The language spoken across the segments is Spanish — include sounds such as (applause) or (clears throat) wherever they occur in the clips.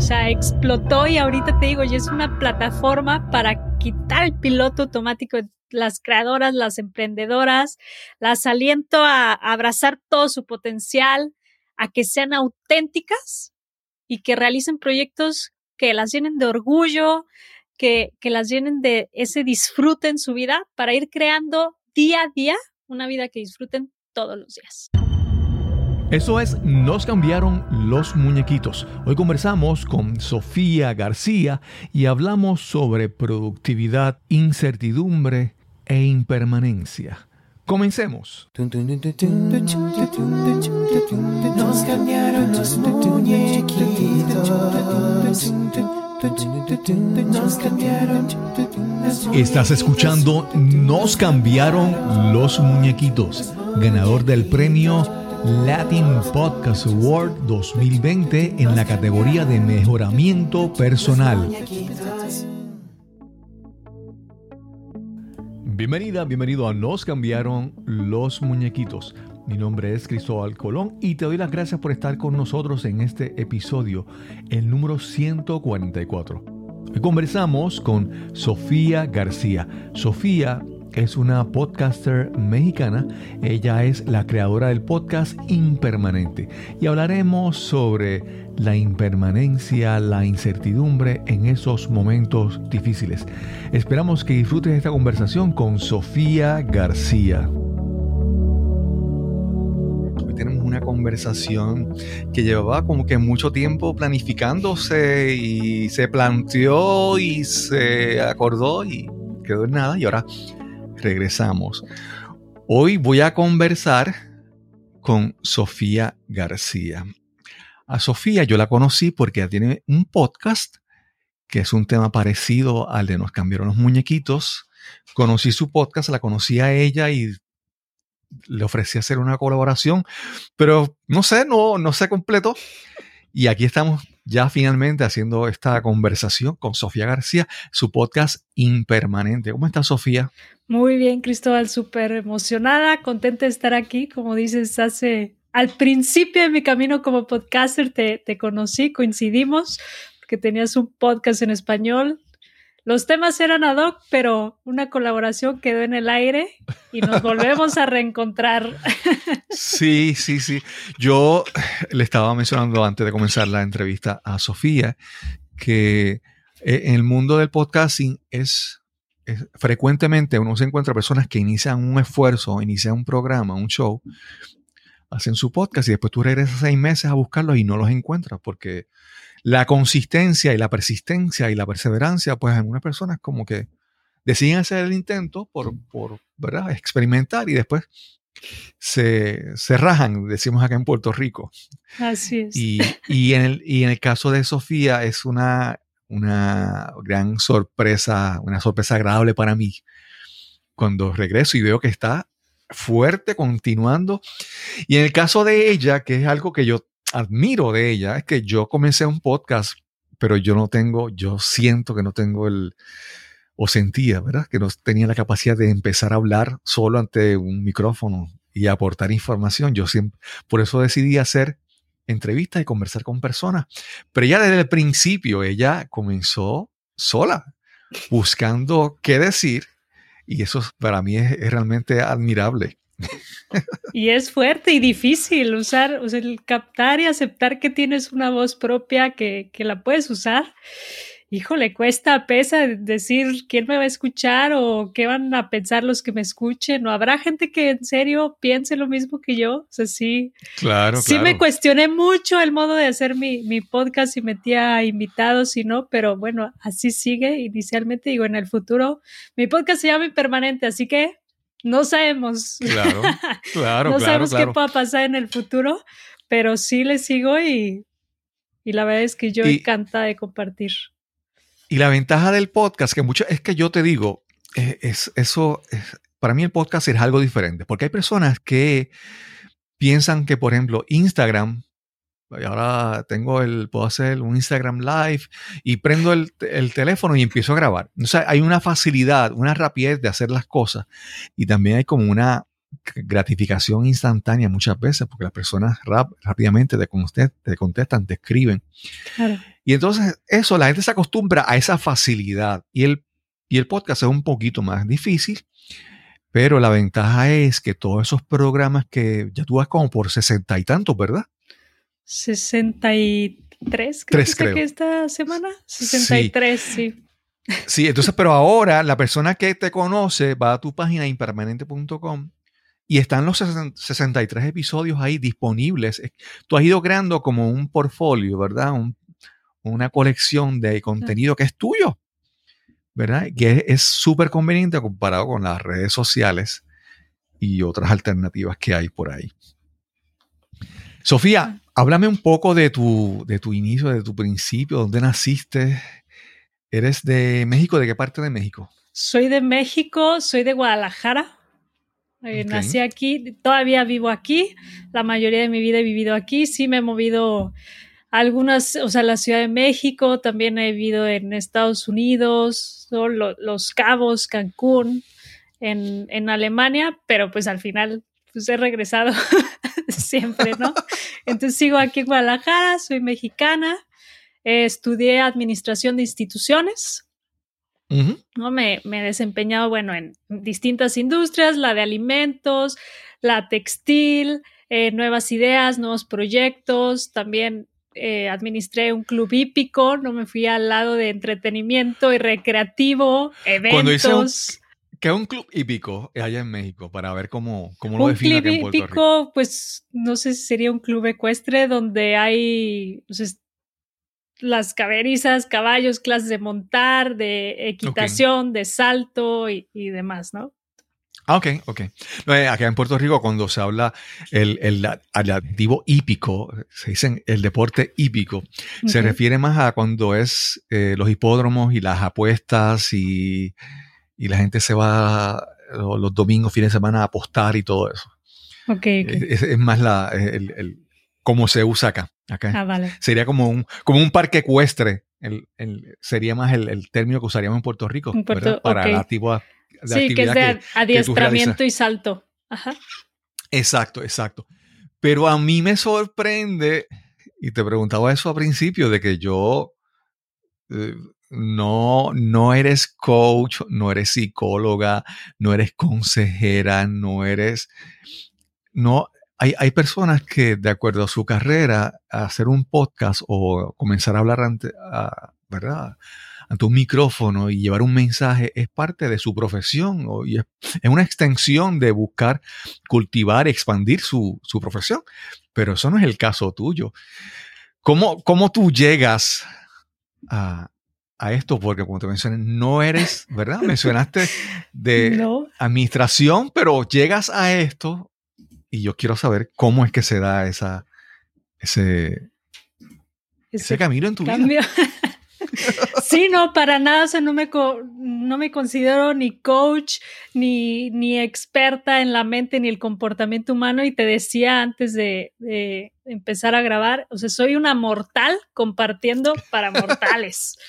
O sea, explotó y ahorita te digo, ya es una plataforma para quitar el piloto automático de las creadoras, las emprendedoras, las aliento a, abrazar todo su potencial, a que sean auténticas y que realicen proyectos que las llenen de orgullo, que, que las llenen de ese disfrute en su vida para ir creando día a día una vida que disfruten todos los días. Eso es, nos cambiaron los muñequitos. Hoy conversamos con Sofía García y hablamos sobre productividad, incertidumbre e impermanencia. Comencemos. Nos cambiaron los muñequitos. Estás escuchando Nos cambiaron los muñequitos, ganador del premio Latin Podcast Award 2020 en la categoría de mejoramiento personal. Bienvenida, bienvenido a Nos cambiaron los muñequitos. Mi nombre es Cristóbal Colón y te doy las gracias por estar con nosotros en este episodio, el número 144. Hoy conversamos con Sofía García. Sofía es una podcaster mexicana. Ella es la creadora del podcast Impermanente. Y hablaremos sobre la impermanencia, la incertidumbre en esos momentos difíciles. Esperamos que disfrutes esta conversación con Sofía García. Hoy tenemos una conversación que llevaba como que mucho tiempo planificándose y se planteó y se acordó y quedó en nada y ahora regresamos. Hoy voy a conversar con Sofía García. A Sofía yo la conocí porque tiene un podcast que es un tema parecido al de Nos cambiaron los muñequitos. Conocí su podcast, la conocí a ella y le ofrecí hacer una colaboración, pero no sé, no, no se completó. Y aquí estamos ya finalmente haciendo esta conversación con Sofía García, su podcast Impermanente. ¿Cómo está Sofía? Muy bien, Cristóbal, súper emocionada, contenta de estar aquí. Como dices, hace al principio de mi camino como podcaster te, te conocí, coincidimos, porque tenías un podcast en español. Los temas eran ad hoc, pero una colaboración quedó en el aire y nos (laughs) volvemos a reencontrar. Sí, sí, sí. Yo le estaba mencionando antes de comenzar la entrevista a Sofía que eh, en el mundo del podcasting es frecuentemente uno se encuentra personas que inician un esfuerzo, inician un programa, un show, hacen su podcast y después tú regresas seis meses a buscarlos y no los encuentras porque la consistencia y la persistencia y la perseverancia, pues algunas personas como que deciden hacer el intento por, por ¿verdad? experimentar y después se, se, rajan, decimos acá en Puerto Rico. Así es. Y, y, en el, y en el caso de Sofía es una una gran sorpresa, una sorpresa agradable para mí cuando regreso y veo que está fuerte, continuando. Y en el caso de ella, que es algo que yo admiro de ella, es que yo comencé un podcast, pero yo no tengo, yo siento que no tengo el, o sentía, ¿verdad? Que no tenía la capacidad de empezar a hablar solo ante un micrófono y aportar información. Yo siempre, por eso decidí hacer entrevistas y conversar con personas. Pero ya desde el principio ella comenzó sola, buscando qué decir. Y eso para mí es, realmente admirable. Y es fuerte y difícil usar, o sea, el captar y aceptar que tienes una voz propia que, que la puedes usar híjole, cuesta, pesa decir quién me va a escuchar o qué van a pensar los que me escuchen, o habrá gente que en serio piense lo mismo que yo, o sea, sí. Claro, sí me cuestioné mucho el modo de hacer mi, mi podcast y metía invitados y no, pero bueno, así sigue. Inicialmente digo, en el futuro, mi podcast se llama Impermanente, así que no sabemos. Claro, (laughs) claro. no sabemos qué pueda pasar en el futuro, pero sí le sigo y, y la verdad es que yo encanta de compartir. Y la ventaja del podcast, que mucho, es que yo te digo, eh, es, eso, para mí el podcast es algo diferente, porque hay personas que piensan que, por ejemplo, Instagram, y ahora tengo el, puedo hacer un Instagram Live y prendo el, el, teléfono y empiezo a grabar. O sea, hay una facilidad, una rapidez de hacer las cosas y también hay como una gratificación instantánea muchas veces porque las personas rap, rápidamente te, te contestan, te escriben. Claro. Y entonces eso, la gente se acostumbra a esa facilidad. Y el, y el podcast es un poquito más difícil, pero la ventaja es que todos esos programas que ya tú vas como por sesenta y tantos, ¿verdad? 63, creo, Tres, creo. que esta semana. 63, sí. Sí, entonces, pero ahora la persona que te conoce va a tu página impermanente.com y están los 63 episodios ahí disponibles. Tú has ido creando como un portfolio, ¿verdad? Un- una colección de contenido que es tuyo, ¿verdad? Que es súper conveniente comparado con las redes sociales y otras alternativas que hay por ahí. Sofía, háblame un poco de tu, de tu inicio, de tu principio, dónde naciste. ¿Eres de México? ¿De qué parte de México? Soy de México, soy de Guadalajara. Eh, Ok. Nací aquí, todavía vivo aquí. La mayoría de mi vida he vivido aquí. Sí me he movido a algunas, o sea, la Ciudad de México, también he vivido en Estados Unidos, Los Cabos, Cancún, en, en Alemania, pero pues al final pues he regresado (laughs) siempre, ¿no? Entonces sigo aquí en Guadalajara, soy mexicana, eh, estudié administración de instituciones. ¿no? Me, me he desempeñado, bueno, en distintas industrias, la de alimentos, la textil, eh, nuevas ideas, nuevos proyectos, también eh, administré un club hípico, no me fui al lado de entretenimiento y recreativo, Cuando dice un- eventos. ¿Qué es un club hípico allá en México? Para ver cómo, cómo lo Un define club aquí en Puerto Rico. hípico, pues no sé si sería un club ecuestre donde hay pues, es- las caberizas, caballos, clases de montar, de equitación, de salto y, y demás, ¿no? Ah, ok, ok. No, eh, Acá en Puerto Rico, cuando se habla el, el adjetivo hípico, se dice el deporte hípico, se refiere más a cuando es eh, los hipódromos y las apuestas y, y la gente se va lo- los domingos, fines de semana a apostar y todo eso. Ok, ok. Es, es más la, el, el- cómo se usa acá. acá. Ah, vale. Sería como un, como un parque ecuestre. El, el- sería más el, el término que usaríamos en Puerto Rico En Puerto- ¿verdad? para ok. la actividad, la Sí, que es de que- adiestramiento y salto. Ajá. Exacto, exacto. Pero a mí me sorprende, y te preguntaba eso al principio, de que yo eh, no, no eres coach, no eres psicóloga, no eres consejera, no eres... No, hay, hay personas que de acuerdo a su carrera, hacer un podcast o comenzar a hablar ante, ¿verdad? un micrófono y llevar un mensaje es parte de su profesión o- y es, es una extensión de buscar cultivar, expandir su, su profesión. Pero eso no es el caso tuyo. ¿Cómo, cómo tú llegas a, a esto? Porque como te mencioné, no eres, ¿verdad? Mencionaste de (laughs) no, administración, pero llegas a esto y yo quiero saber cómo es que se da esa, ese, ese ese camino en tu vida. cambio. (laughs) sí, no, para nada. O sea, no me, no me considero ni coach, ni, ni experta en la mente, ni el comportamiento humano. Y te decía antes de, de empezar a grabar, o sea, soy una mortal compartiendo para mortales. (laughs)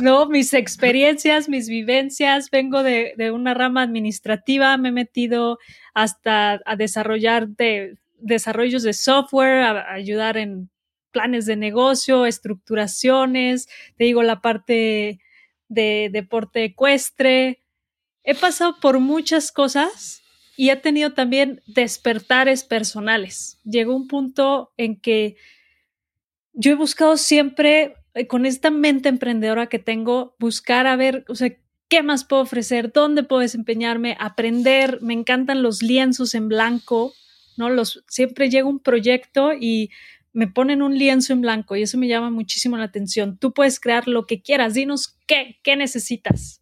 No, mis experiencias, mis vivencias, vengo de, una rama administrativa, me he metido hasta a desarrollar de, desarrollos de software, a, a ayudar en planes de negocio, estructuraciones, te digo, la parte de deporte ecuestre. He pasado por muchas cosas y he tenido también despertares personales. Llegó un punto en que yo he buscado siempre, con esta mente emprendedora que tengo, buscar a ver, o sea, qué más puedo ofrecer, dónde puedo desempeñarme, aprender. Me encantan los lienzos en blanco, ¿no? Los, siempre llega un proyecto y me ponen un lienzo en blanco y eso me llama muchísimo la atención. Tú puedes crear lo que quieras, dinos qué, qué necesitas.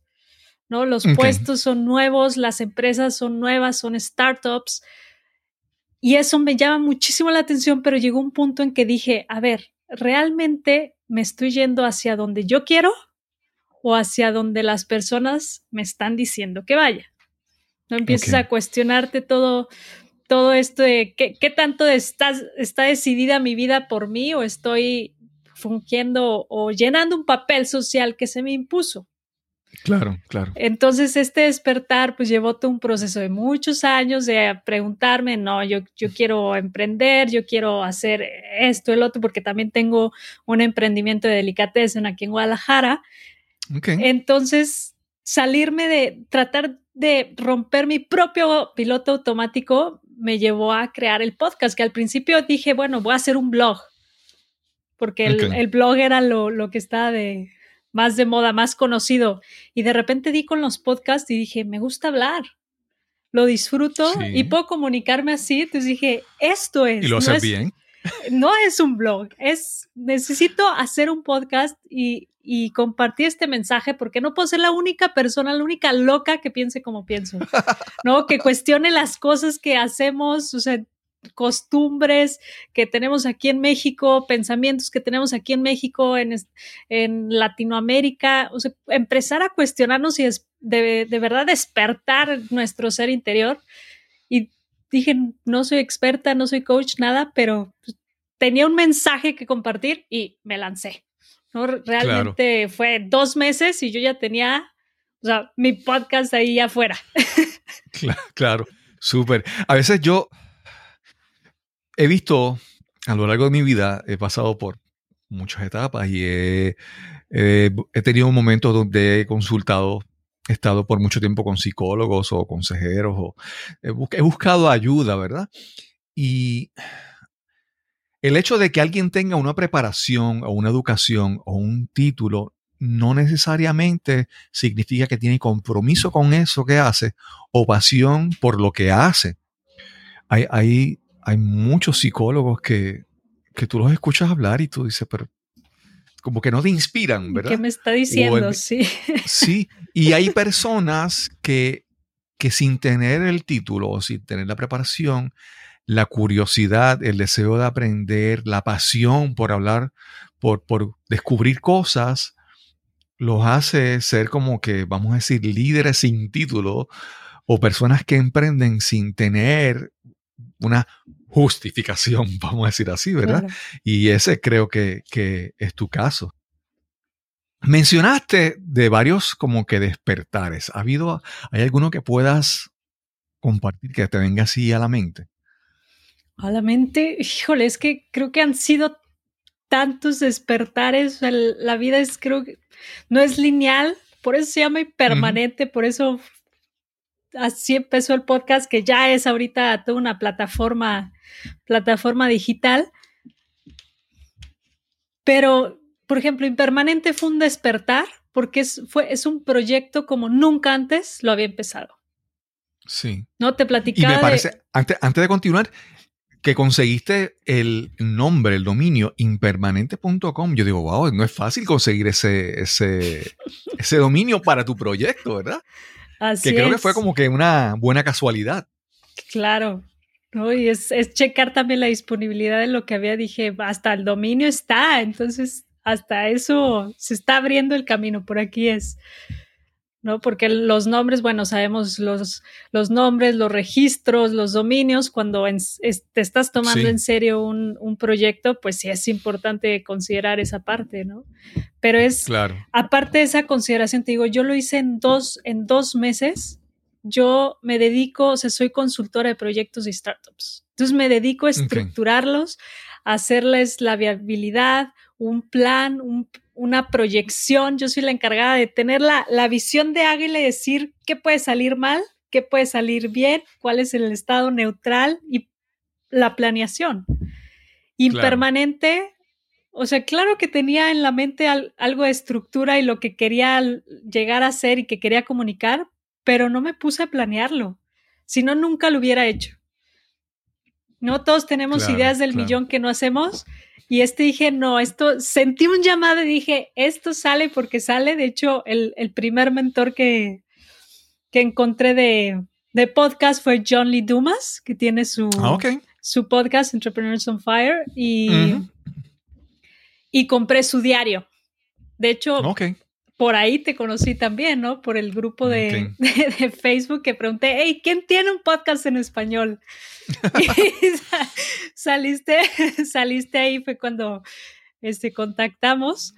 ¿No? Los puestos son nuevos, las empresas son nuevas, son startups. Y eso me llama muchísimo la atención, pero llegó un punto en que dije, a ver, ¿realmente me estoy yendo hacia donde yo quiero o hacia donde las personas me están diciendo que vaya? No empiezas Ok. a cuestionarte todo, todo esto de qué, qué tanto estás, está decidida mi vida por mí o estoy fungiendo o llenando un papel social que se me impuso. Claro, claro. Entonces, este despertar, pues llevó todo un proceso de muchos años de preguntarme, no, yo, yo quiero emprender, yo quiero hacer esto, el otro, porque también tengo un emprendimiento de delicatessen aquí en Guadalajara. Entonces, salirme de tratar de romper mi propio piloto automático me llevó a crear el podcast, que al principio dije, bueno, voy a hacer un blog, porque el, el blog era lo, lo que estaba de, más de moda, más conocido. Y de repente di con los podcasts y dije, me gusta hablar, lo disfruto y puedo comunicarme así. Entonces dije, esto es. Y lo haces bien. No es un blog, es necesito hacer un podcast y, y, compartir este mensaje porque no puedo ser la única persona, la única loca que piense como pienso, ¿no? Que cuestione las cosas que hacemos, o sea, costumbres que tenemos aquí en México, pensamientos que tenemos aquí en México, en, en Latinoamérica, o sea, empezar a cuestionarnos y de, de, verdad despertar nuestro ser interior. Y dije, no soy experta, no soy coach, nada, pero pues, tenía un mensaje que compartir y me lancé. ¿no? Realmente fue dos meses y yo ya tenía, o sea, mi podcast ahí afuera. claro, claro, súper. A veces yo he visto a lo largo de mi vida, he pasado por muchas etapas y he, tenido momentos donde he consultado, he estado por mucho tiempo con psicólogos o consejeros, o he, buscado ayuda, ¿verdad? Y el hecho de que alguien tenga una preparación o una educación o un título no necesariamente significa que tiene compromiso con eso que hace o pasión por lo que hace. Hay, hay hay muchos psicólogos que, que tú los escuchas hablar y tú dices, pero como que no te inspiran, ¿verdad? ¿Qué me está diciendo? sí. Sí, y hay personas que, que sin tener el título o sin tener la preparación, la curiosidad, el deseo de aprender, la pasión por hablar, por, por descubrir cosas, los hace ser como que, vamos a decir, líderes sin título o personas que emprenden sin tener una justificación, (laughs) vamos a decir así, ¿verdad? Y ese creo que, es tu caso. Mencionaste de varios como que despertares. ¿Ha habido, hay alguno que puedas compartir que te venga así a la mente? A la mente, híjole, es que creo que han sido tantos despertares. la vida es, creo que no es lineal, por eso se llama impermanente, por eso así empezó el podcast, que ya es ahorita toda una plataforma, plataforma digital. Pero, por ejemplo, Impermanente fue un despertar porque es, fue, es un proyecto como nunca antes lo había empezado. Sí. No te platicaba. Y me parece, antes, antes de continuar, que conseguiste el nombre, el dominio impermanente.com. Yo digo, wow, no es fácil conseguir ese, ese, ese dominio para tu proyecto, ¿verdad? Que creo que fue como que una buena casualidad. Claro. ¿no? Y es, es, checar también la disponibilidad de lo que había, dije, hasta el dominio está, entonces hasta eso se está abriendo el camino, por aquí es. ¿No? Porque los nombres, bueno, sabemos los, los nombres, los registros, los dominios, cuando te estás tomando en serio un, un, proyecto, pues sí es importante considerar esa parte, ¿no? Pero es, claro. aparte de esa consideración, te digo, yo lo hice en dos, en dos meses, yo me dedico, o sea, soy consultora de proyectos y startups. Entonces me dedico a estructurarlos, a hacerles la viabilidad, un plan, un, una proyección, yo soy la encargada de tener la, visión de águila y decir qué puede salir mal, qué puede salir bien, cuál es el estado neutral y la planeación. Impermanente, o sea, claro que tenía en la mente algo de estructura y lo que quería llegar a ser y que quería comunicar, pero no me puse a planearlo, si no, nunca lo hubiera hecho. No todos tenemos ideas del millón que no hacemos y este dije, no, esto, sentí un llamado y dije, esto sale porque sale. De hecho, el, primer mentor que, que encontré de, de, podcast fue John Lee Dumas, que tiene su, ah, su podcast Entrepreneurs on Fire y, y compré su diario. De hecho, por ahí te conocí también, ¿no? Por el grupo (laughs) de, de, Facebook que pregunté, hey, ¿quién tiene un podcast en español? (laughs) saliste, saliste ahí, fue cuando este, contactamos.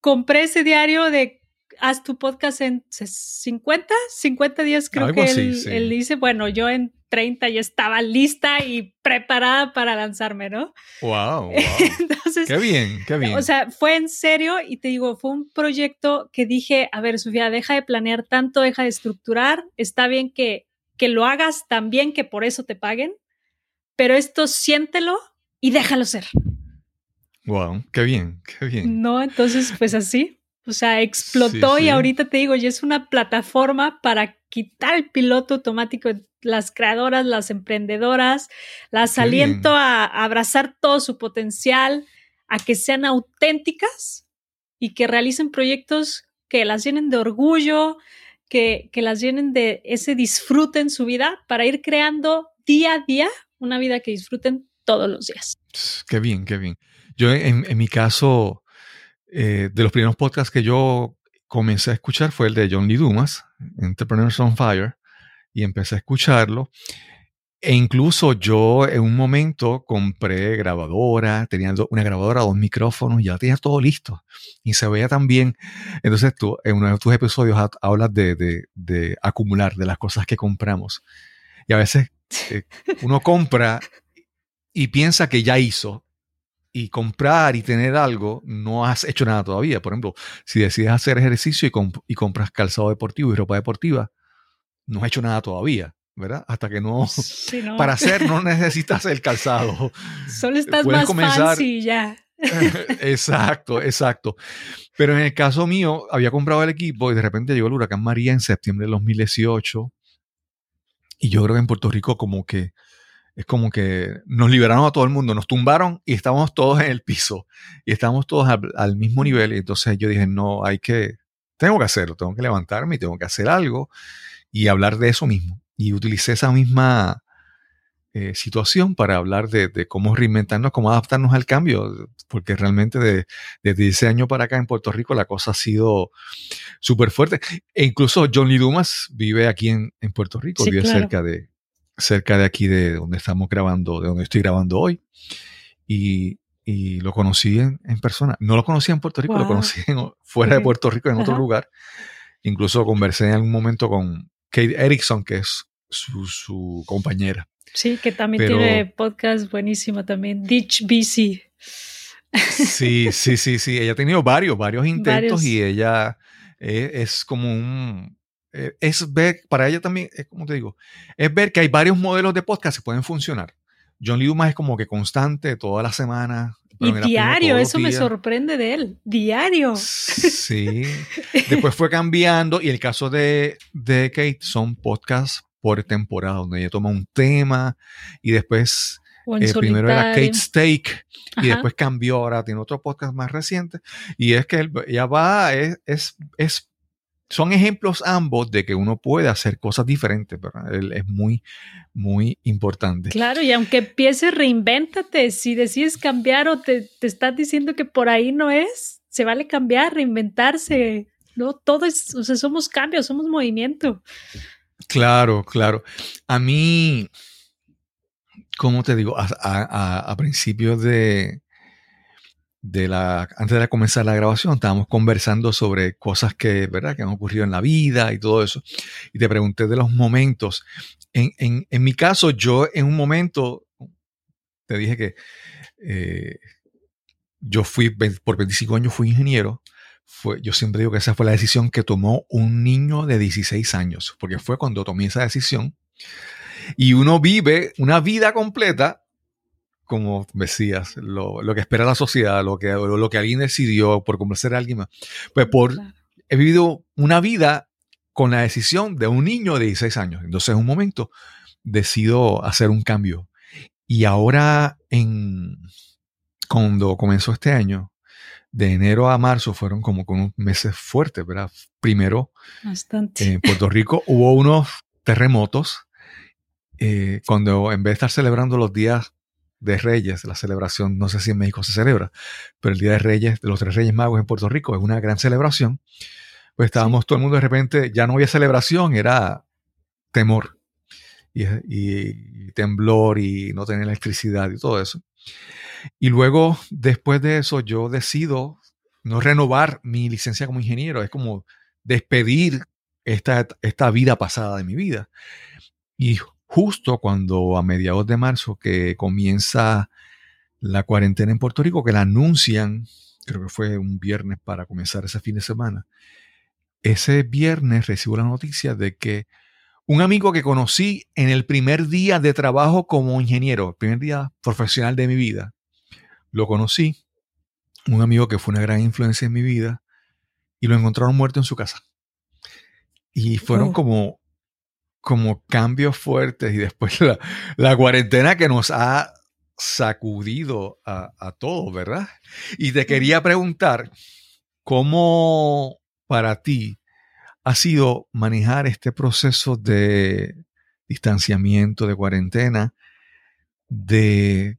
Compré ese diario de haz tu podcast en 50, 50 días creo que él, dice, bueno, yo en 30 ya estaba lista y preparada para lanzarme, ¿no? Wow, wow. (laughs) Entonces, qué bien, qué bien. O sea, fue en serio y te digo, fue un proyecto que dije, a ver, Sofía, deja de planear tanto, deja de estructurar, está bien que, que lo hagas tan bien que por eso te paguen, pero esto siéntelo y déjalo ser. Wow, qué bien, qué bien. No, entonces pues así. O sea, explotó y ahorita te digo, ya es una plataforma para quitar el piloto automático de las creadoras, las emprendedoras, las aliento a, abrazar todo su potencial, a que sean auténticas y que realicen proyectos que las llenen de orgullo, que, que las llenen de ese disfrute en su vida para ir creando día a día una vida que disfruten todos los días. Qué bien, qué bien. Yo en, mi caso, eh, de los primeros podcasts que yo comencé a escuchar fue el de John Lee Dumas, Entrepreneurs on Fire, y empecé a escucharlo. E incluso yo en un momento compré grabadora, tenía una grabadora, dos micrófonos, ya tenía todo listo. Y se veía tan bien. Entonces tú, en uno de tus episodios hablas de, de, acumular, de las cosas que compramos. Y a veces eh, uno compra y piensa que ya hizo, y comprar y tener algo, no has hecho nada todavía. Por ejemplo, si decides hacer ejercicio y, compras calzado deportivo y ropa deportiva, no has hecho nada todavía, ¿verdad? Hasta que no, para hacer no (laughs) necesitas el calzado. Solo estás más comenzar, fancy ya. (laughs) exacto, exacto. Pero en el caso mío, había comprado el equipo y de repente llegó el huracán María en septiembre de 2018. Y yo creo que en Puerto Rico como que es como que nos liberaron a todo el mundo, nos tumbaron y estábamos todos en el piso y estábamos todos al, mismo nivel. Y entonces yo dije, no, hay que, tengo que hacerlo, tengo que levantarme y tengo que hacer algo y hablar de eso mismo. Y utilicé esa misma eh, situación para hablar de, cómo reinventarnos, cómo adaptarnos al cambio, porque realmente de, desde ese año para acá en Puerto Rico la cosa ha sido súper fuerte. E incluso John Lee Dumas vive aquí en, Puerto Rico, vive cerca de, cerca de aquí de donde estamos grabando, de donde estoy grabando hoy. Y, y lo conocí en, persona. No lo conocí en Puerto Rico, lo conocí fuera de Puerto Rico, en otro lugar. Incluso conversé en algún momento con Kate Erickson, que es su, su compañera. Sí, que también tiene podcast buenísimo también, Ditch BC. Sí, (laughs) sí, sí, sí. Ella ha tenido varios, varios intentos y ella es como un, eh, es ver, para ella también, es como te digo, es ver que hay varios modelos de podcast que pueden funcionar. John Lee Dumas es como que constante, toda la semana. Y diario, eso me sorprende de él, diario. Sí, (laughs) después fue cambiando y el caso de, de Kate son podcasts por temporada, donde ella toma un tema y después eh, primero era Kate Steak y después cambió, ahora tiene otro podcast más reciente y es que ella va, es, es, es son ejemplos ambos de que uno puede hacer cosas diferentes, ¿verdad? Es muy, muy importante. Claro, y aunque empieces, reinvéntate. Si decides cambiar o te, te estás diciendo que por ahí no es, se vale cambiar, reinventarse. No, todo es, o sea, somos cambios, somos movimiento. Claro, claro. A mí, como te digo, a principios de, de la, antes de comenzar la grabación, estábamos conversando sobre cosas que, ¿verdad? que han ocurrido en la vida y todo eso. Y te pregunté de los momentos. En, en, en mi caso, yo en un momento, te dije que eh, yo fui, por 25 años fui ingeniero. Fue, yo siempre digo que esa fue la decisión que tomó un niño de 16 años, porque fue cuando tomé esa decisión. Y uno vive una vida completa como decías, lo, lo, que espera la sociedad, lo que, lo que alguien decidió por complacer a alguien más. Pues por, he vivido una vida con la decisión de un niño de 16 años. Entonces, en un momento, decido hacer un cambio. Y ahora, en, cuando comenzó este año, de enero a marzo fueron como con unos meses fuertes, ¿verdad? Primero, en Puerto Rico (laughs) hubo unos terremotos, eh, cuando en vez de estar celebrando los días de Reyes, la celebración, no sé si en México se celebra, pero el Día de Reyes, de los tres Reyes Magos en Puerto Rico, es una gran celebración. Pues estábamos todo el mundo de repente, ya no había celebración, era temor y, temblor y no tener electricidad y todo eso. Y luego, después de eso, yo decido no renovar mi licencia como ingeniero. Es como despedir esta, esta vida pasada de mi vida. Y justo cuando a mediados de marzo que comienza la cuarentena en Puerto Rico, que la anuncian, creo que fue un viernes para comenzar ese fin de semana, ese viernes recibo la noticia de que un amigo que conocí en el primer día de trabajo como ingeniero, el primer día profesional de mi vida, lo conocí, un amigo que fue una gran influencia en mi vida, y lo encontraron muerto en su casa. Y fueron oh. como, como cambios fuertes y después la, cuarentena que nos ha sacudido a, a todos, ¿verdad? Y te quería preguntar, ¿cómo para ti ha sido manejar este proceso de distanciamiento, de cuarentena, de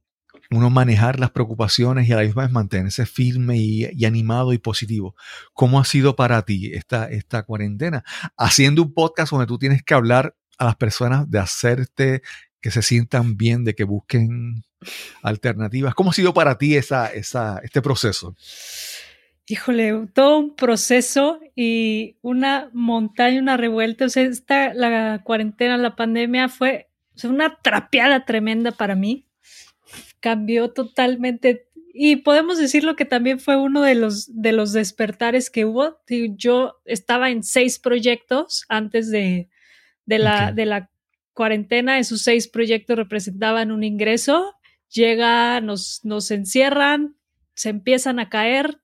uno manejar las preocupaciones y a la misma vez mantenerse firme y, animado y positivo. ¿Cómo ha sido para ti esta, esta cuarentena? Haciendo un podcast donde tú tienes que hablar a las personas de hacerte que se sientan bien, de que busquen alternativas. ¿Cómo ha sido para ti esa, esa, este proceso? Híjole, todo un proceso y una montaña, una revuelta. O sea, esta, la cuarentena, la pandemia fue una trapeada tremenda para mí cambió totalmente. Y podemos decirlo que también fue uno de los, de los despertares que hubo. Yo estaba en seis proyectos antes de, de, la, de la cuarentena. Esos seis proyectos representaban un ingreso. Llega, nos, nos encierran, se empiezan a caer,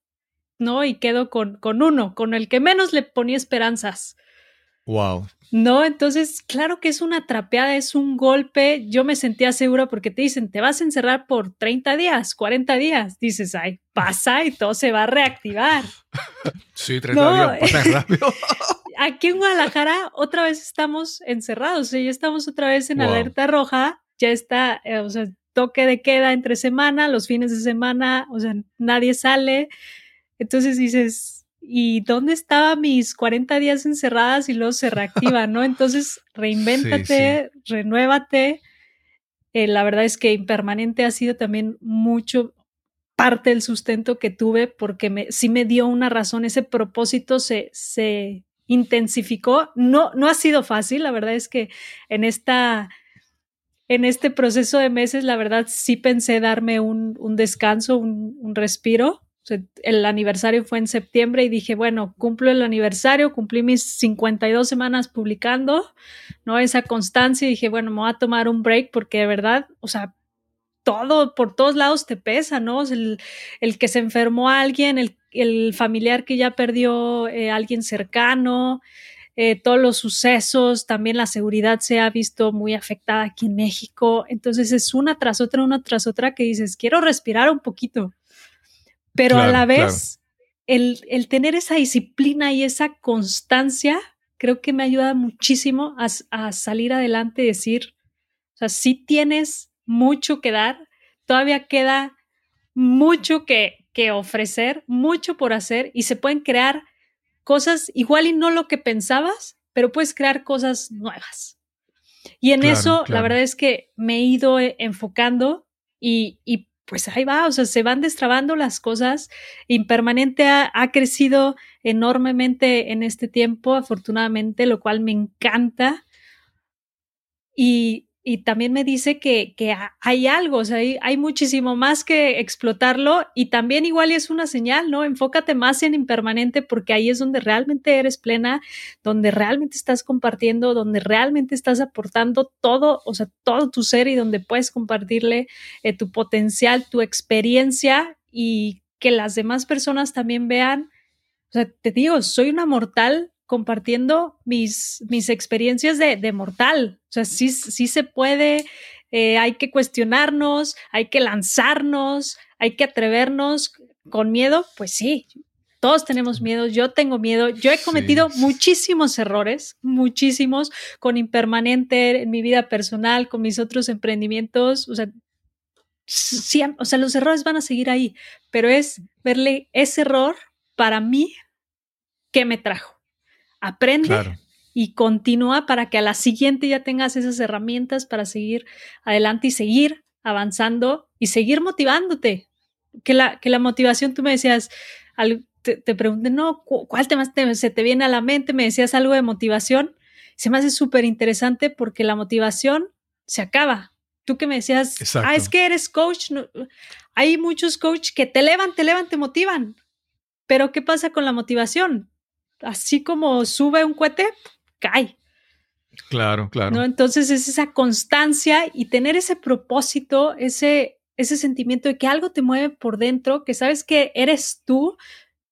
¿no? Y quedo con, con uno, con el que menos le ponía esperanzas. Wow. No, entonces, claro que es una trapeada, es un golpe. Yo me sentía segura porque te dicen, te vas a encerrar por 30 días, 40 días. Dices, ay, pasa y todo se va a reactivar. (laughs) Sí, 30 días, (laughs) pasa rápido. Aquí en Guadalajara otra vez estamos encerrados, ya estamos otra vez en alerta roja, ya está, eh, o sea, toque de queda entre semana, los fines de semana, o sea, nadie sale. Entonces dices, ¿y dónde estaba mis 40 días encerradas y luego se reactiva, no? Entonces, (laughs) reinvéntate, renuévate. Eh, la verdad es que impermanente ha sido también mucho parte del sustento que tuve porque me, sí me dio una razón, ese propósito se, se intensificó. No, no ha sido fácil, la verdad es que en esta en este proceso de meses, la verdad sí pensé darme un, un descanso, un, un, respiro, el aniversario fue en septiembre y dije, bueno, cumplo el aniversario, cumplí mis 52 semanas publicando, ¿no? Esa constancia y dije, bueno, me voy a tomar un break porque de verdad, o sea, todo, por todos lados te pesa, ¿no? El, que se enfermó alguien, el, familiar que ya perdió a eh, alguien cercano, eh, todos los sucesos, también la seguridad se ha visto muy afectada aquí en México. Entonces es una tras otra, una tras otra que dices, quiero respirar un poquito. Pero a la vez, el, tener esa disciplina y esa constancia, creo que me ayuda muchísimo a, salir adelante y decir, o sea, si tienes mucho que dar, todavía queda mucho que, que ofrecer, mucho por hacer y se pueden crear cosas igual y no lo que pensabas, pero puedes crear cosas nuevas. Y en eso, la verdad es que me he ido eh, enfocando y, y pues ahí va, o sea, se van destrabando las cosas. Impermanente ha, ha, crecido enormemente en este tiempo, afortunadamente, lo cual me encanta. Y, y también me dice que, que hay algo, o sea, hay, hay, muchísimo más que explotarlo y también igual es una señal, ¿no? Enfócate más en impermanente porque ahí es donde realmente eres plena, donde realmente estás compartiendo, donde realmente estás aportando todo, o sea, todo tu ser y donde puedes compartirle eh, tu potencial, tu experiencia y que las demás personas también vean, o sea, te digo, soy una mortal compartiendo mis, mis experiencias de, de mortal. O sea, sí, sí se puede, eh, hay que cuestionarnos, hay que lanzarnos, hay que atrevernos con miedo. Pues sí, todos tenemos miedo, yo tengo miedo, yo he cometido muchísimos errores, muchísimos, con impermanente en mi vida personal, con mis otros emprendimientos, o sea, sí, o sea, los errores van a seguir ahí, pero es verle ese error para mí que me trajo aprende y continúa para que a la siguiente ya tengas esas herramientas para seguir adelante y seguir avanzando y seguir motivándote. Que la, que la motivación, tú me decías, te, te pregunté, no, ¿cuál tema se te viene a la mente? Me decías algo de motivación. Se me hace súper interesante porque la motivación se acaba. Tú que me decías, ah, es que eres coach. hay muchos coaches que te elevan, te elevan, te motivan. Pero ¿qué pasa con la motivación? Así como sube un cohete, cae. Claro, claro. ¿no? Entonces es esa constancia y tener ese propósito, ese, ese sentimiento de que algo te mueve por dentro, que sabes que eres tú,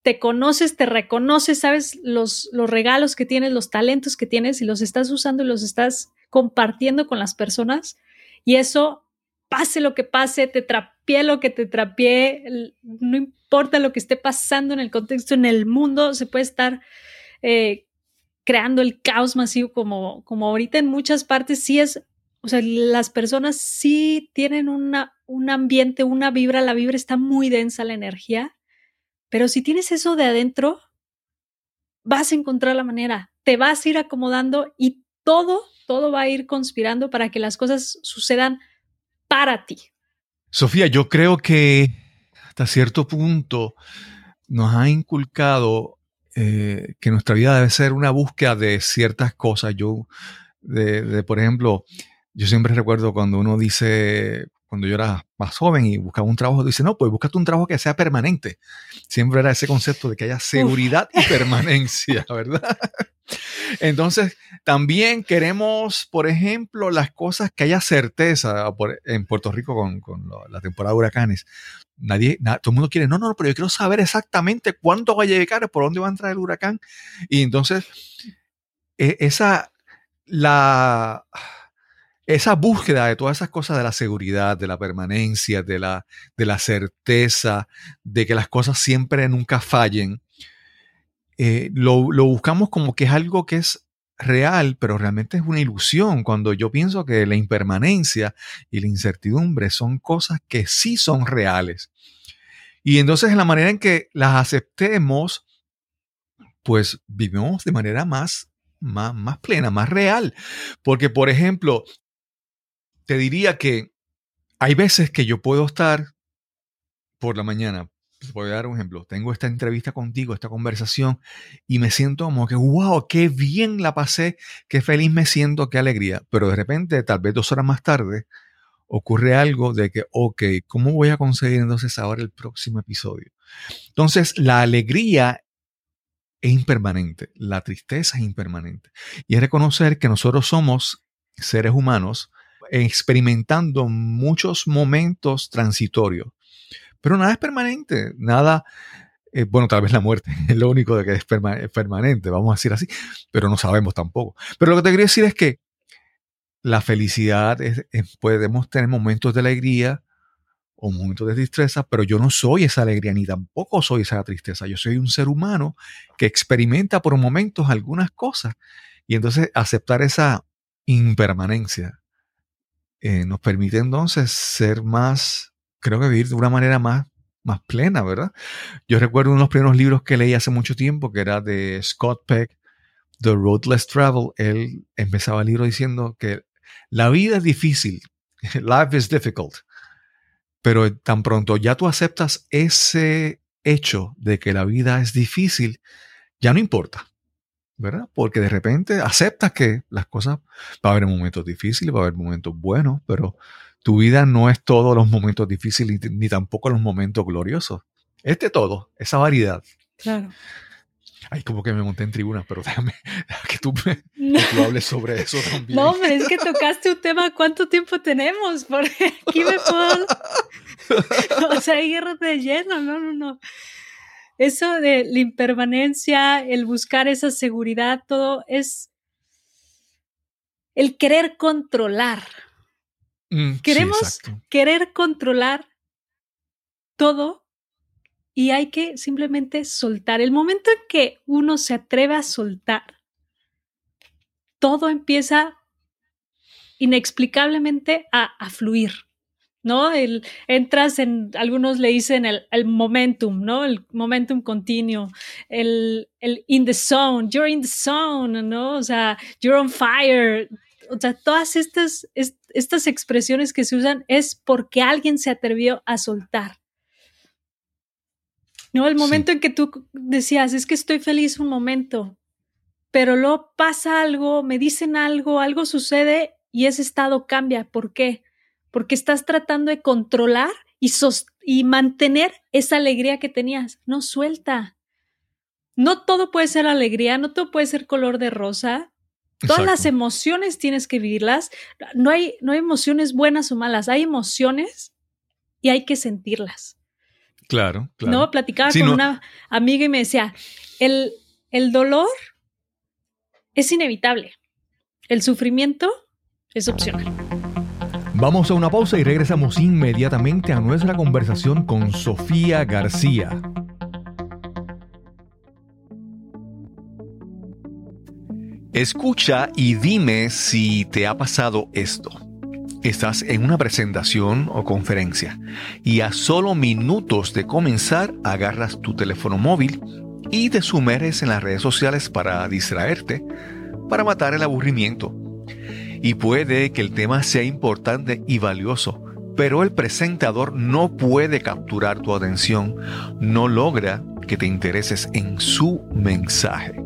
te conoces, te reconoces, sabes los, los regalos que tienes, los talentos que tienes y los estás usando y los estás compartiendo con las personas. Y eso, pase lo que pase, te trapie lo que te trapie, no importa lo que esté pasando en el contexto, en el mundo, se puede estar eh, creando el caos masivo como, como ahorita en muchas partes sí es, o sea, las personas sí tienen una, un ambiente, una vibra, la vibra está muy densa, la energía, pero si tienes eso de adentro, vas a encontrar la manera, te vas a ir acomodando y todo, todo va a ir conspirando para que las cosas sucedan para ti. Sofía, yo creo que hasta cierto punto nos ha inculcado eh, que nuestra vida debe ser una búsqueda de ciertas cosas. Yo, de, por ejemplo, yo siempre recuerdo cuando uno dice, cuando yo era más joven y buscaba un trabajo, dice, no, pues búscate un trabajo que sea permanente. Siempre era ese concepto de que haya seguridad y permanencia, (laughs) ¿verdad? Entonces, también queremos, por ejemplo, las cosas que haya certeza. en Puerto Rico con, con la temporada de huracanes, nadie, todo el mundo quiere, no, no, pero yo quiero saber exactamente cuándo va a llegar, por dónde va a entrar el huracán. Y entonces, e, esa, la, esa búsqueda de todas esas cosas de la seguridad, de la permanencia, de la, de la certeza, de que las cosas siempre nunca fallen, eh, lo, lo buscamos como que es algo que es real, pero realmente es una ilusión cuando yo pienso que la impermanencia y la incertidumbre son cosas que sí son reales. Y entonces en la manera en que las aceptemos, pues vivimos de manera más, más, más plena, más real. Porque, por ejemplo, te diría que hay veces que yo puedo estar por la mañana voy a dar un ejemplo. Tengo esta entrevista contigo, esta conversación, y me siento como que, wow, qué bien la pasé, qué feliz me siento, qué alegría. Pero de repente, tal vez dos horas más tarde, ocurre algo de que, ok, ¿cómo voy a conseguir entonces ahora el próximo episodio? Entonces, la alegría es impermanente, la tristeza es impermanente. Y es reconocer que nosotros somos seres humanos experimentando muchos momentos transitorios pero nada es permanente, nada, eh, bueno, tal vez la muerte (laughs) es lo único de que es, permanente, vamos a decir así, pero no sabemos tampoco. Pero lo que te quería decir es que la felicidad es, podemos tener momentos de alegría o momentos de tristeza, pero yo no soy esa alegría ni tampoco soy esa tristeza. Yo soy un ser humano que experimenta por momentos algunas cosas y entonces aceptar esa impermanencia eh, nos permite entonces ser más creo que vivir de una manera más, más plena, ¿verdad? Yo recuerdo uno de los primeros libros que leí hace mucho tiempo, que era de Scott Peck, The Road Less Travel. Él empezaba el libro diciendo que la vida es difícil, (laughs) life is difficult, pero tan pronto ya tú aceptas ese hecho de que la vida es difícil, ya no importa. ¿verdad? Porque de repente aceptas que las cosas, va a haber momentos difíciles, va a haber momentos buenos, pero tu vida no es todos los momentos difíciles ni, tampoco los momentos gloriosos. Es de todo, esa variedad. Claro. Ay, como que me monté en tribuna, pero déjame, (laughs) que tú, hables sobre eso también. No, pero es que tocaste un tema, ¿cuánto tiempo tenemos? Porque (laughs) aquí me puedo... (laughs) o sea, guerra de lleno, no, no, no. Eso de la impermanencia, el buscar esa seguridad, todo es el querer controlar. Mm, Queremos querer controlar todo y hay que simplemente soltar. El momento en que uno se atreve a soltar, todo empieza inexplicablemente a, fluir. ¿no? El, entras en, algunos le dicen el, el, momentum, ¿no? El momentum continuo, el, el in the zone, you're in the zone, ¿no? O sea, you're on fire, o sea, todas estas, estas expresiones que se usan es porque alguien se atrevió a soltar. No, el momento en que tú decías, es que estoy feliz un momento, pero luego pasa algo, me dicen algo, algo sucede y ese estado cambia. ¿Por qué? Porque estás tratando de controlar y, y mantener esa alegría que tenías. No suelta. No todo puede ser alegría, no todo puede ser color de rosa. Todas las emociones tienes que vivirlas. No hay, no hay emociones buenas o malas, hay emociones y hay que sentirlas. Claro, claro. No, platicaba con una amiga y me decía, el, el dolor es inevitable, el sufrimiento es opcional. Vamos a una pausa y regresamos inmediatamente a nuestra conversación con Sofía García. Escucha y dime si te ha pasado esto. Estás en una presentación o conferencia y a solo minutos de comenzar agarras tu teléfono móvil y te sumerges en las redes sociales para distraerte, para matar el aburrimiento. Y puede que el tema sea importante y valioso, pero el presentador no puede capturar tu atención, no logra que te intereses en su mensaje.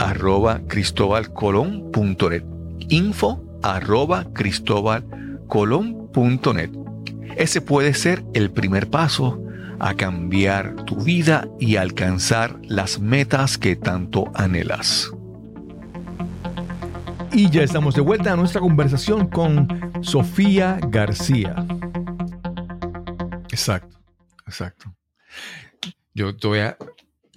arroba cristobalcolón.net. Info arroba cristobalcolón.net. Ese puede ser el primer paso a cambiar tu vida y alcanzar las metas que tanto anhelas. Y ya estamos de vuelta a nuestra conversación con Sofía García. Exacto, exacto. Yo te voy a,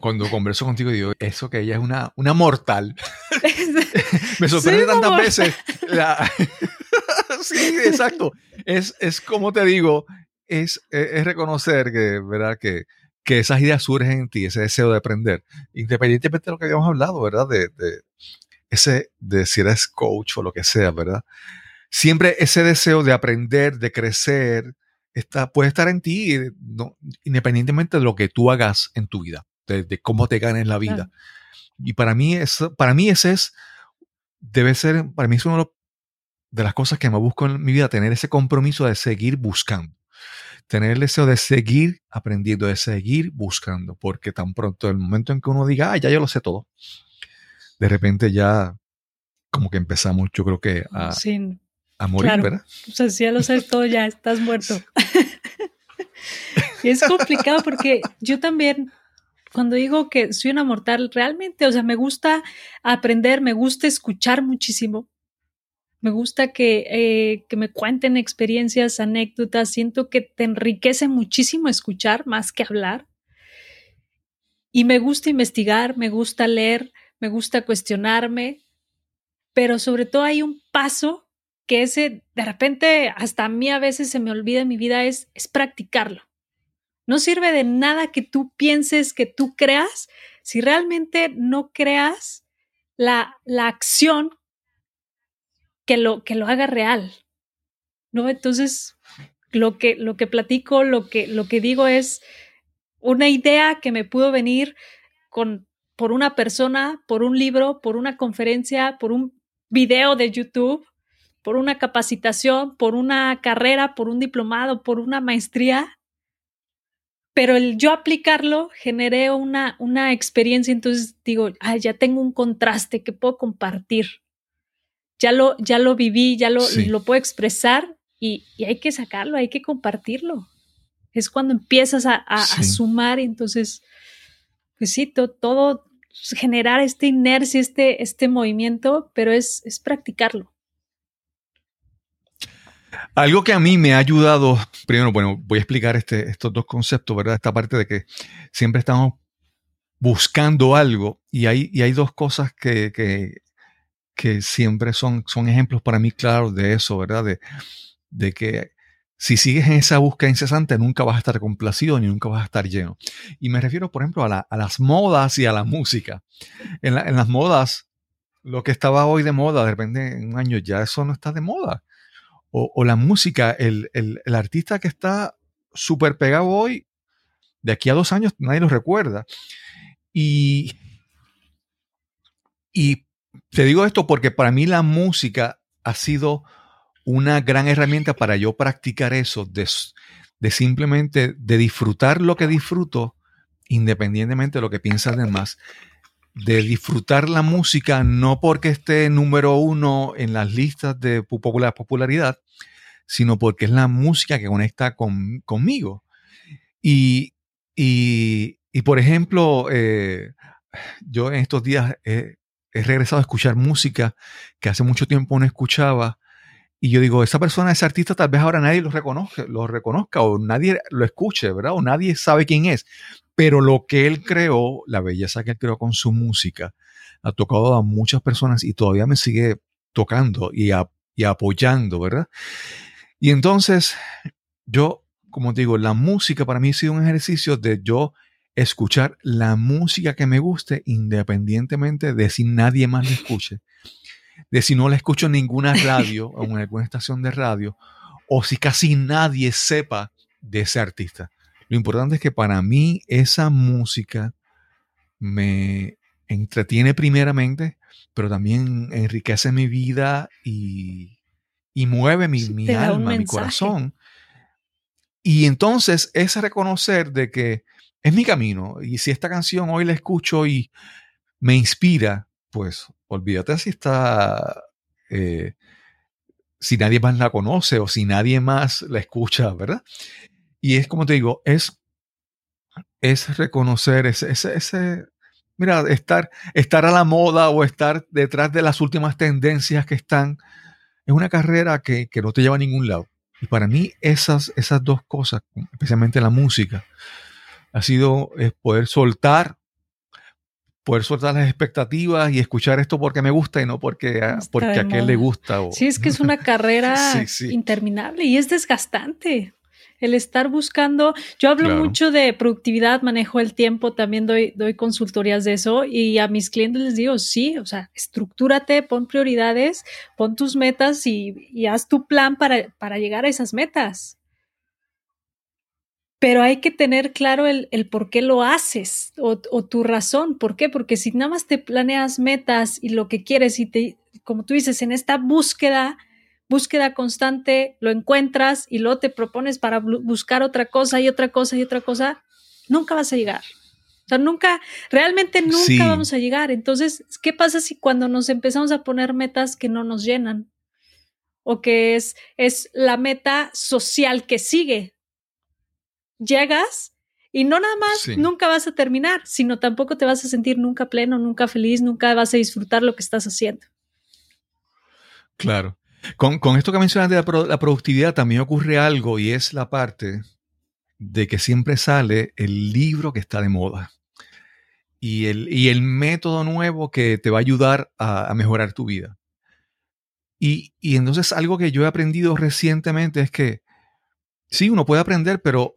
cuando converso contigo digo, eso que ella es una, una mortal. (laughs) Me sorprende tantas veces. (laughs) sí, exacto. Es, es como te digo, es, es, reconocer que, ¿verdad? Que, que esas ideas surgen en ti, ese deseo de aprender, independientemente de lo que habíamos hablado, ¿verdad? De, de, ese, de si eres coach o lo que sea, ¿verdad? Siempre ese deseo de aprender, de crecer, está, puede estar en ti, no, independientemente de lo que tú hagas en tu vida de, cómo te ganes la vida. Y para mí, eso, para mí ese es, debe ser, para mí es una de las cosas que me busco en mi vida, tener ese compromiso de seguir buscando. Tener el deseo de seguir aprendiendo, de seguir buscando, porque tan pronto el momento en que uno diga, ah, ya yo lo sé todo, de repente ya como que empezamos, yo creo que a, a morir, ¿verdad? O sea, si ya lo sabes todo, ya estás muerto. (laughs) (laughs) y es complicado porque yo también cuando digo que soy una mortal, realmente, o sea, me gusta aprender, me gusta escuchar muchísimo. Me gusta que, eh, que me cuenten experiencias, anécdotas. Siento que te enriquece muchísimo escuchar más que hablar. Y me gusta investigar, me gusta leer, me gusta cuestionarme, pero sobre todo hay un paso que ese de repente hasta a mí a veces se me olvida en mi vida es, es practicarlo. No sirve de nada que tú pienses, que tú creas, si realmente no creas la, la acción que lo, que lo haga real. ¿No? Entonces, lo que, lo que platico, lo que, lo que digo es una idea que me pudo venir con por una persona, por un libro, por una conferencia, por un video de YouTube, por una capacitación, por una carrera, por un diplomado, por una maestría. Pero el yo aplicarlo generé una, una experiencia, entonces digo, ya tengo un contraste que puedo compartir. Ya lo, ya lo viví, ya lo, lo puedo expresar y, hay que sacarlo, hay que compartirlo. Es cuando empiezas a, sumar y entonces, pues sí, todo, generar esta inercia, este, este movimiento, pero es, es practicarlo. Algo que a mí me ha ayudado, primero, bueno, voy a explicar este, estos dos conceptos, ¿verdad? Esta parte de que siempre estamos buscando algo y hay, y hay dos cosas que, que, siempre son, son ejemplos para mí claros de eso, ¿verdad? De, de que si sigues en esa búsqueda incesante, nunca vas a estar complacido ni nunca vas a estar lleno. Y me refiero, por ejemplo, a, las modas y a la música. En, las modas, lo que estaba hoy de moda, de repente en un año ya eso no está de moda. O, la música, el, artista que está súper pegado hoy, de aquí a dos años nadie lo recuerda. Y, y te digo esto porque para mí la música ha sido una gran herramienta para yo practicar eso, de, de, simplemente de disfrutar lo que disfruto, independientemente de lo que piensan demás, de disfrutar la música no porque esté número uno en las listas de popular, popularidad, sino porque es la música que conecta conmigo. Y, y, y, por ejemplo, eh, yo en estos días he regresado a escuchar música que hace mucho tiempo no escuchaba y yo digo, esa persona, ese artista, tal vez ahora nadie lo reconozca, lo reconozca o nadie lo escuche, ¿verdad? O nadie sabe quién es. Pero lo que él creó, la belleza que él creó con su música, ha tocado a muchas personas y todavía me sigue tocando y, apoyando, ¿verdad? Y entonces, yo, como digo, la música para mí ha sido un ejercicio de yo escuchar la música que me guste independientemente de si nadie más la escuche de si no la escucho en ninguna radio o en alguna estación de radio, o si casi nadie sepa de ese artista. Lo importante es que para mí esa música me entretiene primeramente, pero también enriquece mi vida y, mueve mi, mi alma, mi corazón. Y entonces es reconocer de que es mi camino. Y si esta canción hoy la escucho y me inspira, pues olvídate si está, eh, si nadie más la conoce o si nadie más la escucha, ¿verdad? Y es como te digo, es, es reconocer ese, ese, mira, estar, estar a la moda o estar detrás de las últimas tendencias que están, es una carrera que, que no te lleva a ningún lado. Y para mí esas, esas dos cosas, especialmente la música, ha sido es poder soltar poder soltar las expectativas y escuchar esto porque me gusta y no porque, porque a aquel le gusta. Sí, es que es una (laughs) carrera interminable y es desgastante. El estar buscando, yo hablo mucho de productividad, manejo el tiempo, también doy, doy consultorías de eso y a mis clientes les digo, sí, o sea, estructúrate, pon prioridades, pon tus metas y, y haz tu plan para, para llegar a esas metas pero hay que tener claro el, por qué lo haces o, tu razón. ¿Por qué? Porque si nada más te planeas metas y lo que quieres y te, como tú dices, en esta búsqueda, búsqueda constante, lo encuentras y luego te propones para buscar otra cosa y otra cosa y otra cosa, nunca vas a llegar. O sea, nunca, realmente nunca vamos a llegar. Entonces, ¿qué pasa si cuando nos empezamos a poner metas que no nos llenan? O que es, es la meta social que sigue, llegas y no nada más nunca vas a terminar, sino tampoco te vas a sentir nunca pleno, nunca feliz, nunca vas a disfrutar lo que estás haciendo. Claro. Con, esto que mencionas de la, productividad también ocurre algo y es la parte de que siempre sale el libro que está de moda y el, y el método nuevo que te va a ayudar a, mejorar tu vida. Y, y, entonces algo que yo he aprendido recientemente es que sí, uno puede aprender, pero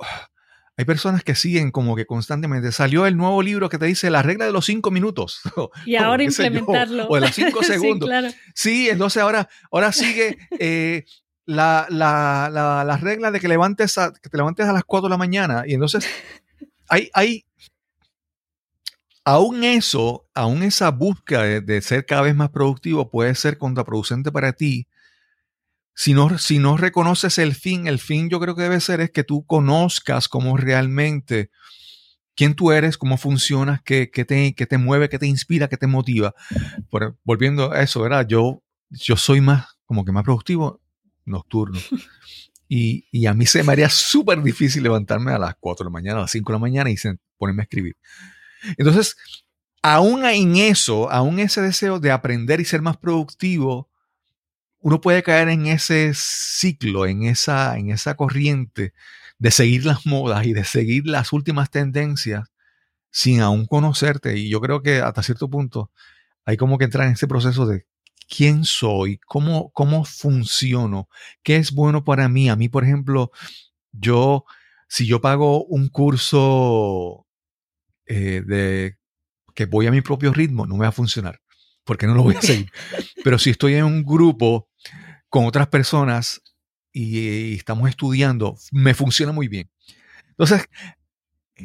hay personas que siguen como que constantemente. Salió el nuevo libro que te dice la regla de los cinco minutos. (laughs) Y ahora implementarlo. o de los cinco (laughs) segundos. sí, entonces ahora, ahora sigue eh, la, la, regla de que, levantes que te levantes a las cuatro de la mañana. Y entonces hay, hay, aún eso, aún esa búsqueda de, ser cada vez más productivo puede ser contraproducente para ti. Si no, si no reconoces el fin, el fin yo creo que debe ser es que tú conozcas cómo realmente quién tú eres, cómo funcionas, qué, te, qué te mueve, qué te inspira, qué te motiva. volviendo a eso, ¿verdad? Yo, yo soy más, como que más productivo nocturno. Y, a mí se me haría súper difícil levantarme a las 4 de la mañana, a las 5 de la mañana y ponerme a escribir. Entonces, aún en eso, aún ese deseo de aprender y ser más productivo, uno puede caer en ese ciclo, en esa, en esa corriente de seguir las modas y de seguir las últimas tendencias sin aún conocerte. Y yo creo que hasta cierto punto hay como que entrar en ese proceso de quién soy, cómo, cómo funciono, qué es bueno para mí. A mí, por ejemplo, yo, si yo pago un curso eh, de que voy a mi propio ritmo, no me va a funcionar, porque no lo voy a seguir. (laughs) Pero si estoy en un grupo con otras personas y, estamos estudiando, me funciona muy bien. Entonces,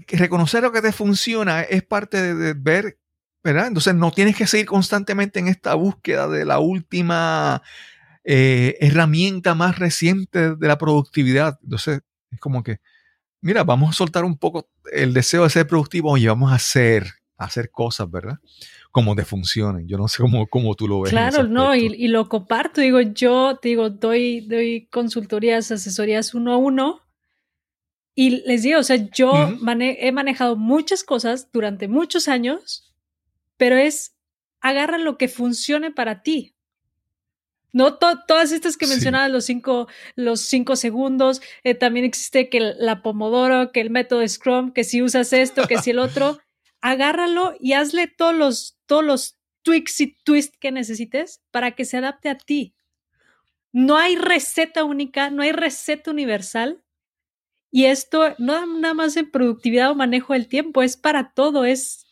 reconocer lo que te funciona es parte de ver ¿verdad? Entonces no tienes que seguir constantemente en esta búsqueda de la última eh, herramienta más reciente de la productividad. Entonces es como que, mira, vamos a soltar un poco el deseo de ser productivo y vamos a hacer, a hacer cosas, ¿verdad? Como te funcionen. Yo no sé cómo, cómo tú lo ves. Claro, no, y, lo comparto. Digo, yo digo, doy, doy consultorías, asesorías uno a uno. Y les digo, o sea, yo he manejado muchas cosas durante muchos años pero es agarra lo que funcione para ti. No todas estas que mencionabas, los, cinco, los cinco segundos, eh, también existe que la Pomodoro, que el método Scrum, que si usas esto, que si el otro, (laughs) agárralo y hazle todos los, todos los tweaks y twists que necesites para que se adapte a ti. No hay receta única, no hay receta universal. Y esto no nada más en productividad o manejo del tiempo, es para todo, es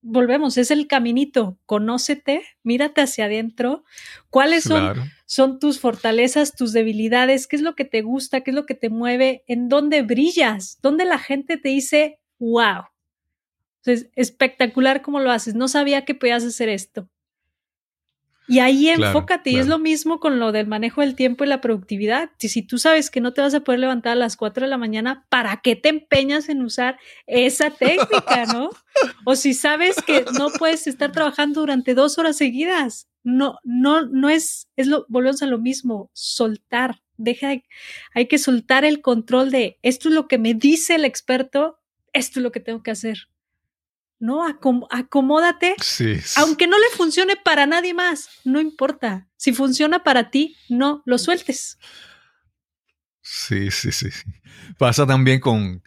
volvemos, es el caminito, conócete, mírate hacia adentro, cuáles son, son tus fortalezas, tus debilidades, qué es lo que te gusta, qué es lo que te mueve, en dónde brillas, dónde la gente te dice, wow, es espectacular cómo lo haces, no sabía que podías hacer esto. Y ahí enfócate, y es lo mismo con lo del manejo del tiempo y la productividad. Si, si tú sabes que no te vas a poder levantar a las 4 de la mañana, ¿para qué te empeñas en usar esa técnica, no? (laughs) O si sabes que no puedes estar trabajando durante dos horas seguidas, no, no, no es, es lo, volvemos a lo mismo, soltar. Deja, hay que soltar el control de esto es lo que me dice el experto, esto es lo que tengo que hacer. ¿No? acomódate. Aunque no le funcione para nadie más, no importa. Si funciona para ti, no lo sueltes. Sí, sí, sí. Pasa también con,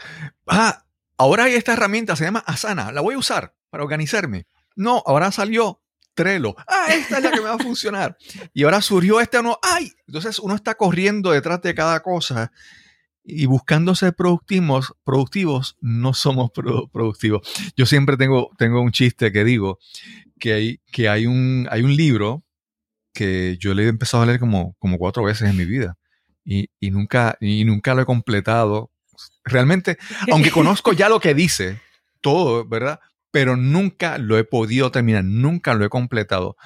ah, ahora hay esta herramienta, se llama Asana, la voy a usar para organizarme. No, ahora salió Trello. Ah, esta es la que me va a funcionar. Y ahora surgió este no, ay. Entonces uno está corriendo detrás de cada cosa y buscando ser productivos, productivos no somos productivos. Yo siempre tengo, tengo un chiste que digo que hay, que hay, un, hay un libro que yo le he empezado a leer como, como cuatro veces en mi vida y, y, nunca, y nunca lo he completado. Realmente, aunque (laughs) conozco ya lo que dice, todo, ¿verdad? Pero nunca lo he podido terminar, nunca lo he completado.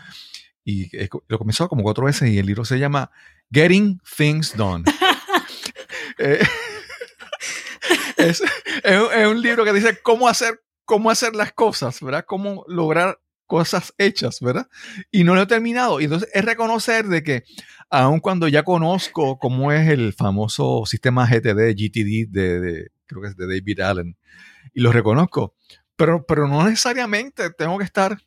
Y lo he comenzado como cuatro veces y el libro se llama Getting Things Done. Eh, (laughs) es, un libro que dice cómo hacer, cómo hacer las cosas, ¿verdad? Cómo lograr cosas hechas, ¿verdad? Y no lo he terminado. Y entonces es reconocer de que aun cuando ya conozco cómo es el famoso sistema GTD, GTD de, creo que es de David Allen, y lo reconozco, pero, pero no necesariamente tengo que estar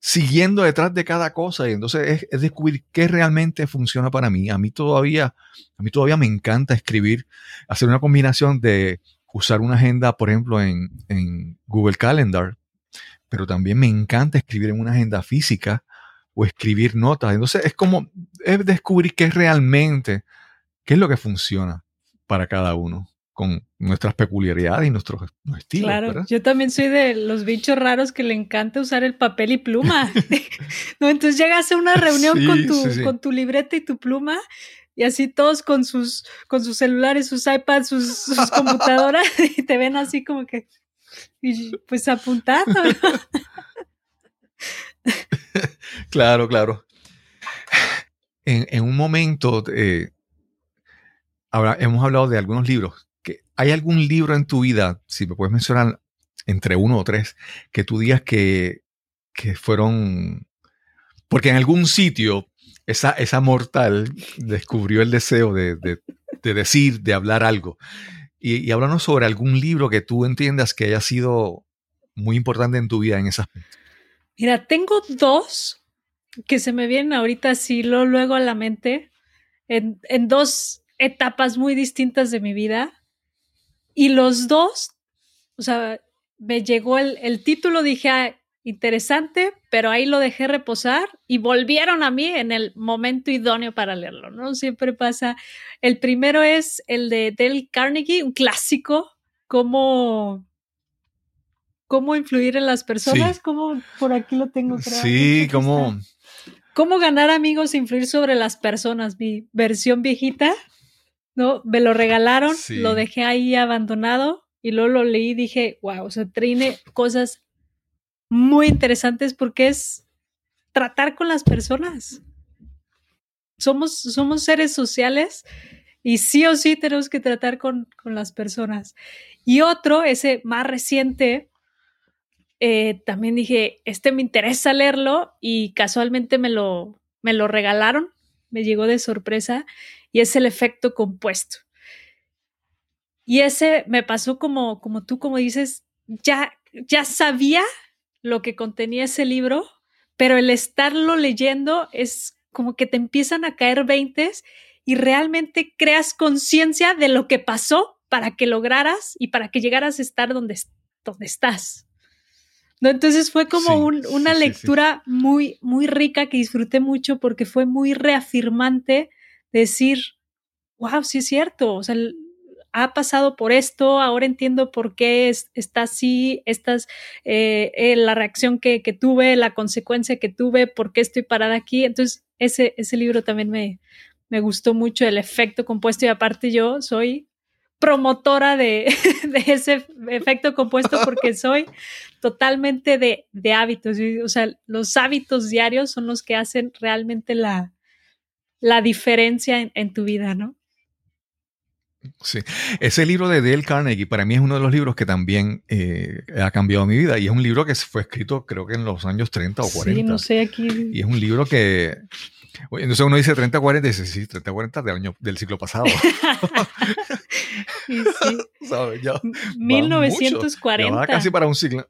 siguiendo detrás de cada cosa y entonces es, descubrir qué realmente funciona para mí. A mí todavía, a mí todavía me encanta escribir, hacer una combinación de usar una agenda, por ejemplo, en, en Google Calendar, pero también me encanta escribir en una agenda física o escribir notas. Entonces es como es descubrir qué realmente, qué es lo que funciona para cada uno con nuestras peculiaridades y nuestros, estilos. Claro, yo también soy de los bichos raros que le encanta usar el papel y pluma. (laughs) (laughs) no, entonces llegas a una reunión con, tu, con tu libreta y tu pluma y así todos con sus, con sus celulares, sus iPads, sus, (laughs) computadoras y te ven así como que... Y pues apuntando. claro, claro. En, un momento, eh, ahora hemos hablado de algunos libros. Que ¿Hay algún libro en tu vida, si me puedes mencionar entre uno o tres, que tú digas que, fueron... Porque en algún sitio esa, esa mortal descubrió el deseo de, decir, de hablar algo. Y, y háblanos sobre algún libro que tú entiendas que haya sido muy importante en tu vida en ese aspecto. Mira, tengo dos que se me vienen ahorita así luego a la mente, en, dos etapas muy distintas de mi vida. Y los dos, o sea, me llegó el, título, dije, ah, interesante, pero ahí lo dejé reposar y volvieron a mí en el momento idóneo para leerlo, ¿no? Siempre pasa. El primero es el de Dale Carnegie, un clásico, como cómo influir en las personas, como por aquí lo tengo. Creo. Sí, cómo... Cómo ganar amigos e influir sobre las personas, mi versión viejita, ¿no? Me lo regalaron, lo dejé ahí abandonado y luego lo leí y dije, wow, o sea, tiene cosas muy interesantes porque es tratar con las personas. Somos, somos seres sociales y sí o sí tenemos que tratar con, con las personas. Y otro, ese más reciente, eh, también dije, este me interesa leerlo y casualmente me lo, me lo regalaron, me llegó de sorpresa y es el efecto compuesto. Y ese me pasó como, como tú, como dices, ya, ya sabía lo que contenía ese libro, pero el estarlo leyendo es como que te empiezan a caer veintes y realmente creas conciencia de lo que pasó para que lograras y para que llegaras a estar donde, donde estás. ¿No? Entonces fue como una lectura muy, muy rica que disfruté mucho porque fue muy reafirmante decir, wow, sí es cierto, o sea, ha pasado por esto, ahora entiendo por qué está así, estas, eh, eh, la reacción que, que, tuve, la consecuencia que tuve, por qué estoy parada aquí. Entonces, ese, ese libro también me, me gustó mucho, el efecto compuesto y aparte yo soy promotora (laughs) de, ese efecto compuesto porque (laughs) soy totalmente de, hábitos. O sea, los hábitos diarios son los que hacen realmente la, la diferencia en, tu vida, ¿no? Sí, ese libro de Dale Carnegie para mí es uno de los libros que también eh, ha cambiado mi vida y es un libro que fue escrito creo que en los años 30 o 40. Sí, no sé, aquí. Y es un libro que, entonces uno dice 30, 40 y dice, sí, 30, 40 del, año, del siglo pasado. (laughs) sí, (laughs) sí. 1940. Va casi para un siglo.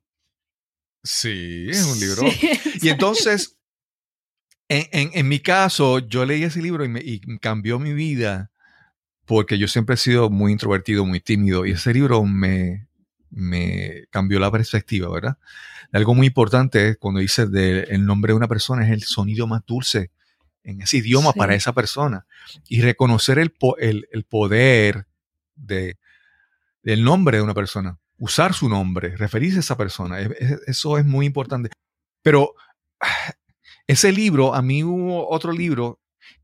Sí, es un libro. (laughs) y entonces, en, en, mi caso, yo leí ese libro y, me, y cambió mi vida porque yo siempre he sido muy introvertido, muy tímido y ese libro me, me cambió la perspectiva, ¿verdad? Algo muy importante cuando dice de, el nombre de una persona es el sonido más dulce en ese idioma para esa persona y reconocer el, el, poder de, del nombre de una persona, usar su nombre, referirse a esa persona. Eso es muy importante. Pero ese libro, a mí hubo otro libro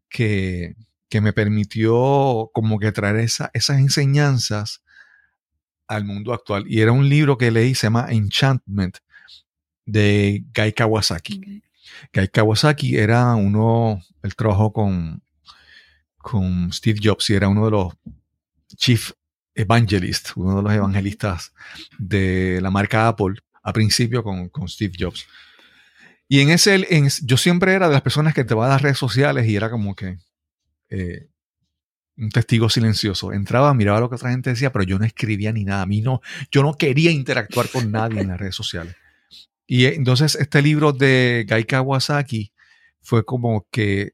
que, que me permitió como que traer esa, esas enseñanzas al mundo actual. Y era un libro que leí, se llama Enchantment, de Guy Kawasaki. Guy Kawasaki era uno, él trabajó con, con Steve Jobs y era uno de los chief evangelists, uno de los evangelistas de la marca Apple a principio con, Steve Jobs. Y en ese, yo siempre era de las personas que te va a las redes sociales y era como que eh, un testigo silencioso. Entraba, miraba lo que otra gente decía, pero yo no escribía ni nada. A mí no, yo no quería interactuar con nadie en las redes sociales. Y entonces este libro de Gai Kawasaki fue como que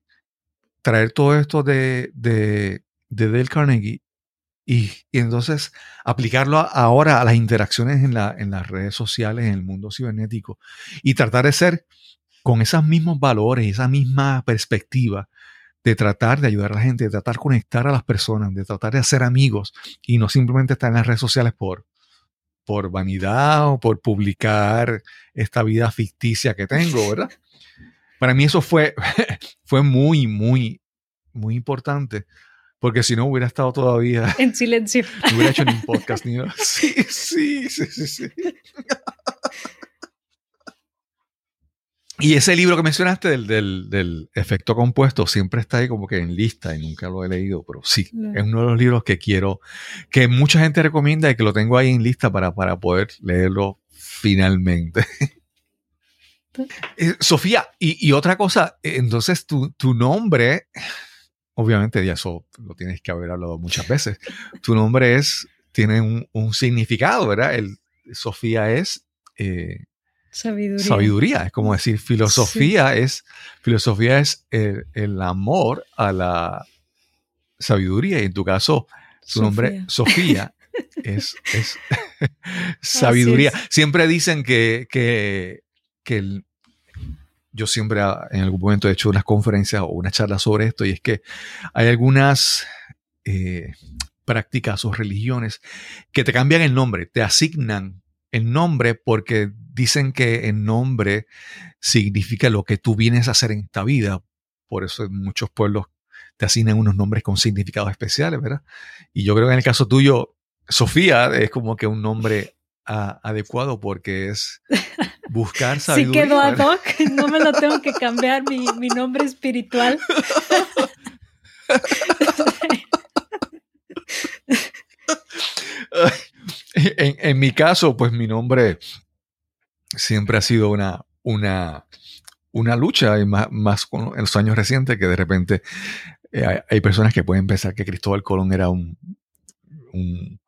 traer todo esto de, de, de Dale Carnegie y, entonces aplicarlo ahora a las interacciones en, la, en las redes sociales, en el mundo cibernético y tratar de ser con esos mismos valores, esa misma perspectiva de tratar de ayudar a la gente, de tratar de conectar a las personas, de tratar de hacer amigos y no simplemente estar en las redes sociales por, por vanidad o por publicar esta vida ficticia que tengo, (laughs) ¿verdad? Para mí eso fue, (laughs) fue muy, muy, muy importante Porque si no hubiera estado todavía. (laughs) En silencio. No hubiera hecho ni un podcast ni nada. Sí, sí, sí, sí, sí. Y ese libro que mencionaste del, del, efecto compuesto siempre está ahí como que en lista y nunca lo he leído, pero sí, es uno de los libros que quiero, que mucha gente recomienda y que lo tengo ahí en lista para, para poder leerlo finalmente. (laughs) Eh, Sofía, y, otra cosa, entonces tu, tu nombre, obviamente ya eso lo tienes que haber hablado muchas veces, tu nombre es, tiene un, un significado, ¿verdad? El, Sofía es... Eh, Sabiduría. Sabiduría, es como decir, filosofía es, filosofía es el, amor a la sabiduría. Y en tu caso, su nombre, Sofía, (laughs) es, sabiduría. Siempre dicen que, que, yo siempre en algún momento he hecho unas conferencias o una charla sobre esto, y es que hay algunas eh, prácticas o religiones que te cambian el nombre, te asignan el nombre porque dicen que el nombre significa lo que tú vienes a hacer en esta vida. Por eso en muchos pueblos te asignan unos nombres con significados especiales, ¿verdad? Y yo creo que en el caso tuyo, Sofía es como que un nombre adecuado porque es buscar (laughs) sabiduría. Sí quedó ad hoc, no me lo tengo que cambiar mi, mi nombre espiritual. (laughs) (laughs) (laughs) en, mi caso, pues mi nombre siempre ha sido una, una, una lucha, y más, más en los años recientes, que de repente eh, hay, personas que pueden pensar que Cristóbal Colón era un, un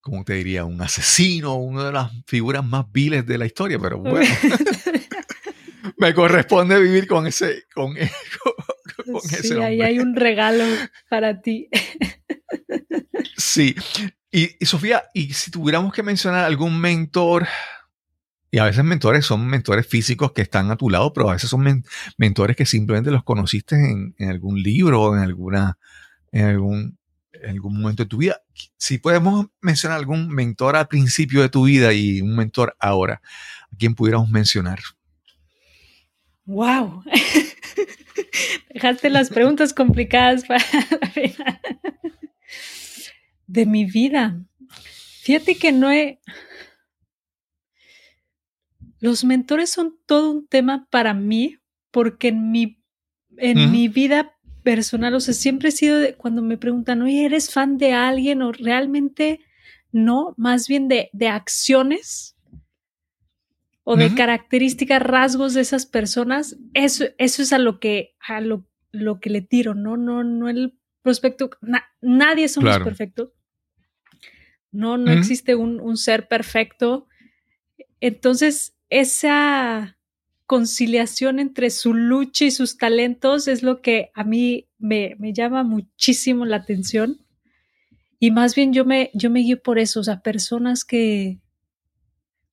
¿cómo te diría? Un asesino, una de las figuras más viles de la historia, pero bueno. (laughs) me corresponde vivir con ese, con, (laughs) con, sí, ahí hay un regalo para ti. sí, y, Sofía, y si tuviéramos que mencionar algún mentor, y a veces mentores son mentores físicos que están a tu lado, pero a veces son mentores que simplemente los conociste en, algún libro o en, alguna, en algún, algún momento de tu vida. Si podemos mencionar algún mentor al principio de tu vida y un mentor ahora, ¿a quién pudiéramos mencionar? ¡Wow! (laughs) Dejaste las preguntas complicadas para de mi vida. Fíjate que no he... Los mentores son todo un tema para mí porque en mi, en mi vida personal, o sea, siempre he sido de, cuando me preguntan, oye, ¿eres fan de alguien o realmente no? Más bien de, de acciones o de características, rasgos de esas personas. Eso, eso es a lo que, a lo, lo que le tiro, ¿no? No, no el prospecto. nadie somos perfectos. No, no existe un, ser perfecto. Entonces, esa conciliación entre su lucha y sus talentos es lo que a mí me, llama muchísimo la atención. Y más bien yo me, yo me guío por eso, o sea, personas que,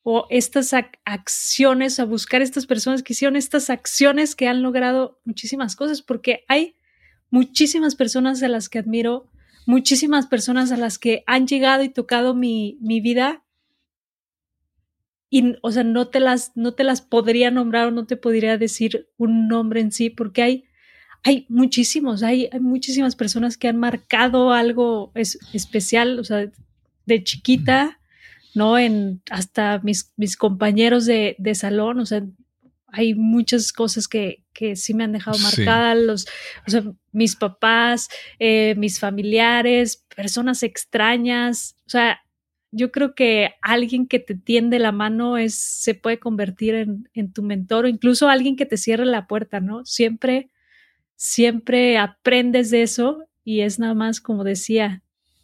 o estas acciones, a buscar estas personas que hicieron estas acciones que han logrado muchísimas cosas, porque hay muchísimas personas a las que admiro muchísimas personas a las que han llegado y tocado mi, vida y, o sea, no te las, no te las podría nombrar o no te podría decir un nombre en sí, porque hay, hay muchísimos, hay, hay muchísimas personas que han marcado algo especial, o sea, de chiquita, ¿no? En hasta mis, mis compañeros de, de salón, o sea, hay muchas cosas que, que sí me han dejado marcada, los, o sea, mis papás, eh, mis familiares, personas extrañas, o sea, yo creo que alguien que te tiende la mano es, se puede convertir en, en, tu mentor o incluso alguien que te cierre la puerta, ¿no? Siempre, siempre aprendes de eso y es nada más como decía,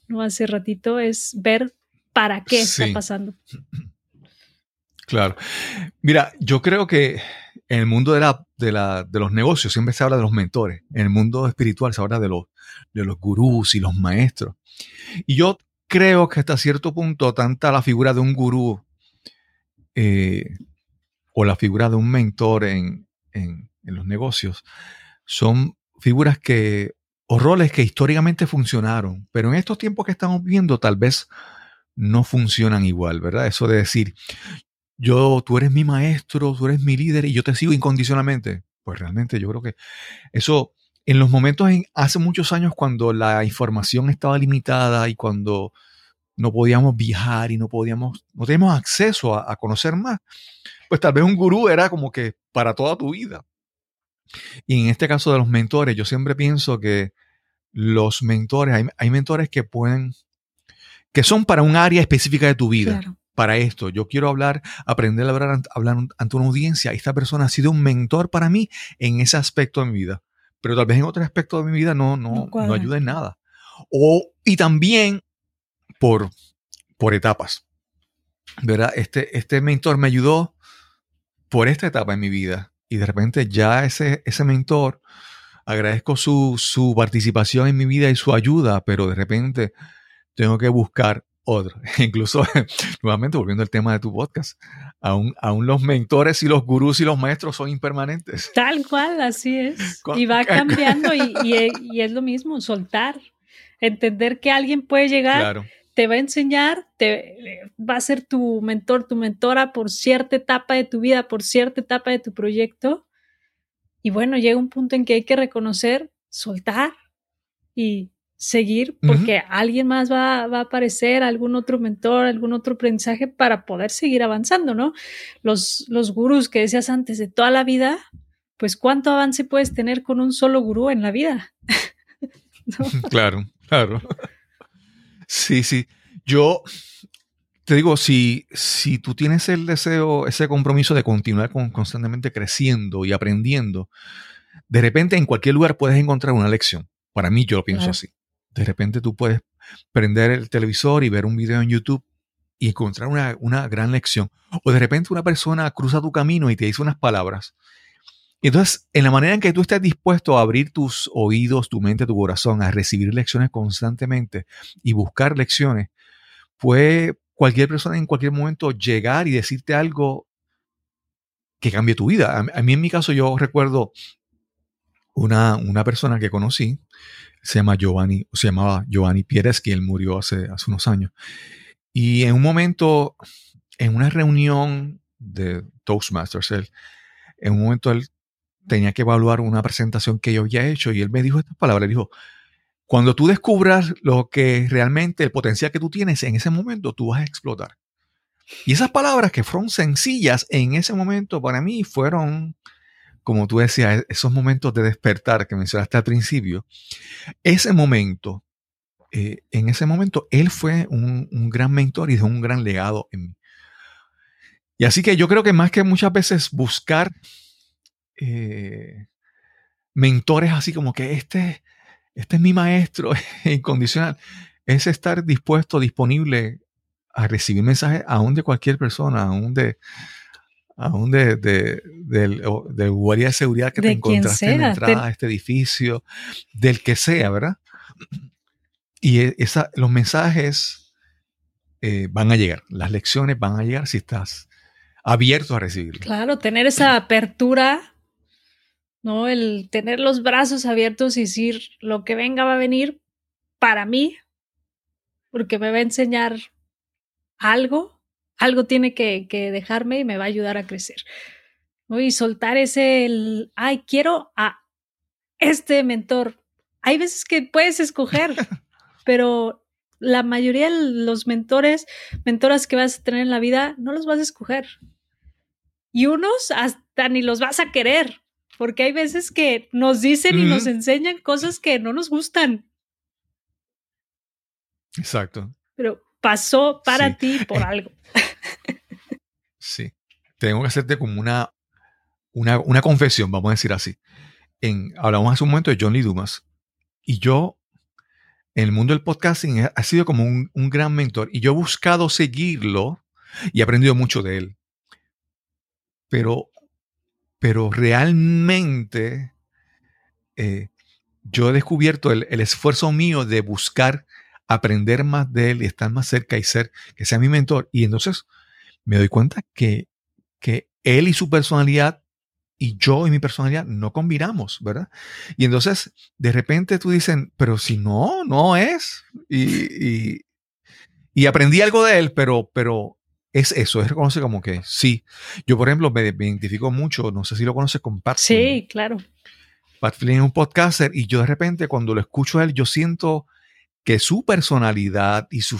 ¿no? Hace ratito, es ver para qué está pasando. (clears throat) Claro. Mira, yo creo que en el mundo de, la, de, la, de, los negocios siempre se habla de los mentores. En el mundo espiritual se habla de los, de los gurús y los maestros. Y yo creo que hasta cierto punto, tanta la figura de un gurú eh, o la figura de un mentor en, en, en los negocios son figuras que o roles que históricamente funcionaron, pero en estos tiempos que estamos viendo tal vez no funcionan igual, ¿verdad? Eso de decir, yo, tú eres mi maestro, tú eres mi líder y yo te sigo incondicionalmente. Pues realmente yo creo que eso en los momentos en, hace muchos años cuando la información estaba limitada y cuando no podíamos viajar y no podíamos, no teníamos acceso a, conocer más, pues tal vez un gurú era como que para toda tu vida. Y en este caso de los mentores, yo siempre pienso que los mentores, hay, hay mentores que pueden, que son para un área específica de tu vida. Para esto, yo quiero hablar, aprender a hablar, hablar ante una audiencia. Esta persona ha sido un mentor para mí en ese aspecto de mi vida pero tal vez en otro aspecto de mi vida no, no, no, ayuda en nada. O, y también por, por etapas. ¿Verdad? Este, este mentor me ayudó por esta etapa en mi vida. Y de repente ya ese, ese mentor, agradezco su, su participación en mi vida y su ayuda, pero de repente tengo que buscar otro. (laughs) Incluso, nuevamente, volviendo al tema de tu podcast, aún, aún los mentores y los gurús y los maestros son impermanentes. Tal cual, así es. Y va cambiando y, (laughs) y, es lo mismo, soltar, entender que alguien puede llegar, te va a enseñar, te, va a ser tu mentor, tu mentora por cierta etapa de tu vida, por cierta etapa de tu proyecto. Y bueno, llega un punto en que hay que reconocer, soltar y seguir porque alguien más va, va, a aparecer, algún otro mentor, algún otro aprendizaje para poder seguir avanzando, ¿no? Los, los gurús que decías antes de toda la vida, pues cuánto avance puedes tener con un solo gurú en la vida. (laughs) (laughs) Claro, claro. Sí, sí. Yo te digo, si, si tú tienes el deseo, ese compromiso de continuar con, constantemente creciendo y aprendiendo, de repente en cualquier lugar puedes encontrar una lección. Para mí yo lo pienso así. De repente tú puedes prender el televisor y ver un video en YouTube y encontrar una, gran lección. O de repente una persona cruza tu camino y te dice unas palabras. Entonces, en la manera en que tú estés dispuesto a abrir tus oídos, tu mente, tu corazón, a recibir lecciones constantemente y buscar lecciones, puede cualquier persona en cualquier momento llegar y decirte algo que cambie tu vida. A, mí en mi caso yo recuerdo una, una persona que conocí se llama Giovanni, se llamaba Giovanni Pieres, que él murió hace, hace unos años. Y en un momento, en una reunión de Toastmasters, él, en un momento él tenía que evaluar una presentación que yo había hecho y él me dijo estas palabras, dijo, cuando tú descubras lo que realmente, el potencial que tú tienes, en ese momento tú vas a explotar. Y esas palabras que fueron sencillas en ese momento para mí fueron como tú decías, e-, esos momentos de despertar que mencionaste al principio, ese momento, eh, en ese momento, él fue un, gran mentor y dejó un gran legado en mí. Y así que yo creo que más que muchas veces buscar eh, mentores así como que este, este es mi maestro (laughs) incondicional, es estar dispuesto, disponible a recibir mensajes aún de cualquier persona, aún de, aún de, de, del, guardia de seguridad que te encontraste en la entrada a este edificio, del que sea, ¿verdad? (clears throat) Y e, esa, los mensajes eh, van a llegar, las lecciones van a llegar si estás abierto a recibirlo. Claro, tener esa (clears throat) apertura, ¿no? El tener los brazos abiertos y decir, lo que venga va a venir para mí, porque me va a enseñar algo algo tiene que, dejarme y me va a ayudar a crecer. Y soltar ese, el, ay, quiero a este mentor. Hay veces que puedes escoger, (laughs) pero la mayoría de los mentores, mentoras que vas a tener en la vida, no los vas a escoger. Y unos hasta ni los vas a querer, porque hay veces que nos dicen y nos enseñan cosas que no nos gustan. Exacto. Pero pasó para ti por algo. Sí. Tengo que hacerte como una, una, confesión, vamos a decir así. En, hablamos hace un momento de John Lee Dumas. Y yo, en el mundo del podcasting, ha sido como un, gran mentor. Y yo he buscado seguirlo y he aprendido mucho de él. Pero, pero realmente eh, yo he descubierto el, el, esfuerzo mío de buscar aprender más de él y estar más cerca y ser que sea mi mentor. Y entonces me doy cuenta que, que él y su personalidad y yo y mi personalidad no combinamos, ¿verdad? Y entonces, de repente tú dicen, pero si no, no es. Y, y, aprendí algo de él, pero, pero es eso, es reconocer como que sí. Yo, por ejemplo, me, identifico mucho, no sé si lo conoces con Pat. Sí, claro. Pat Flynn es un podcaster y yo de repente cuando lo escucho a él, yo siento que su personalidad y su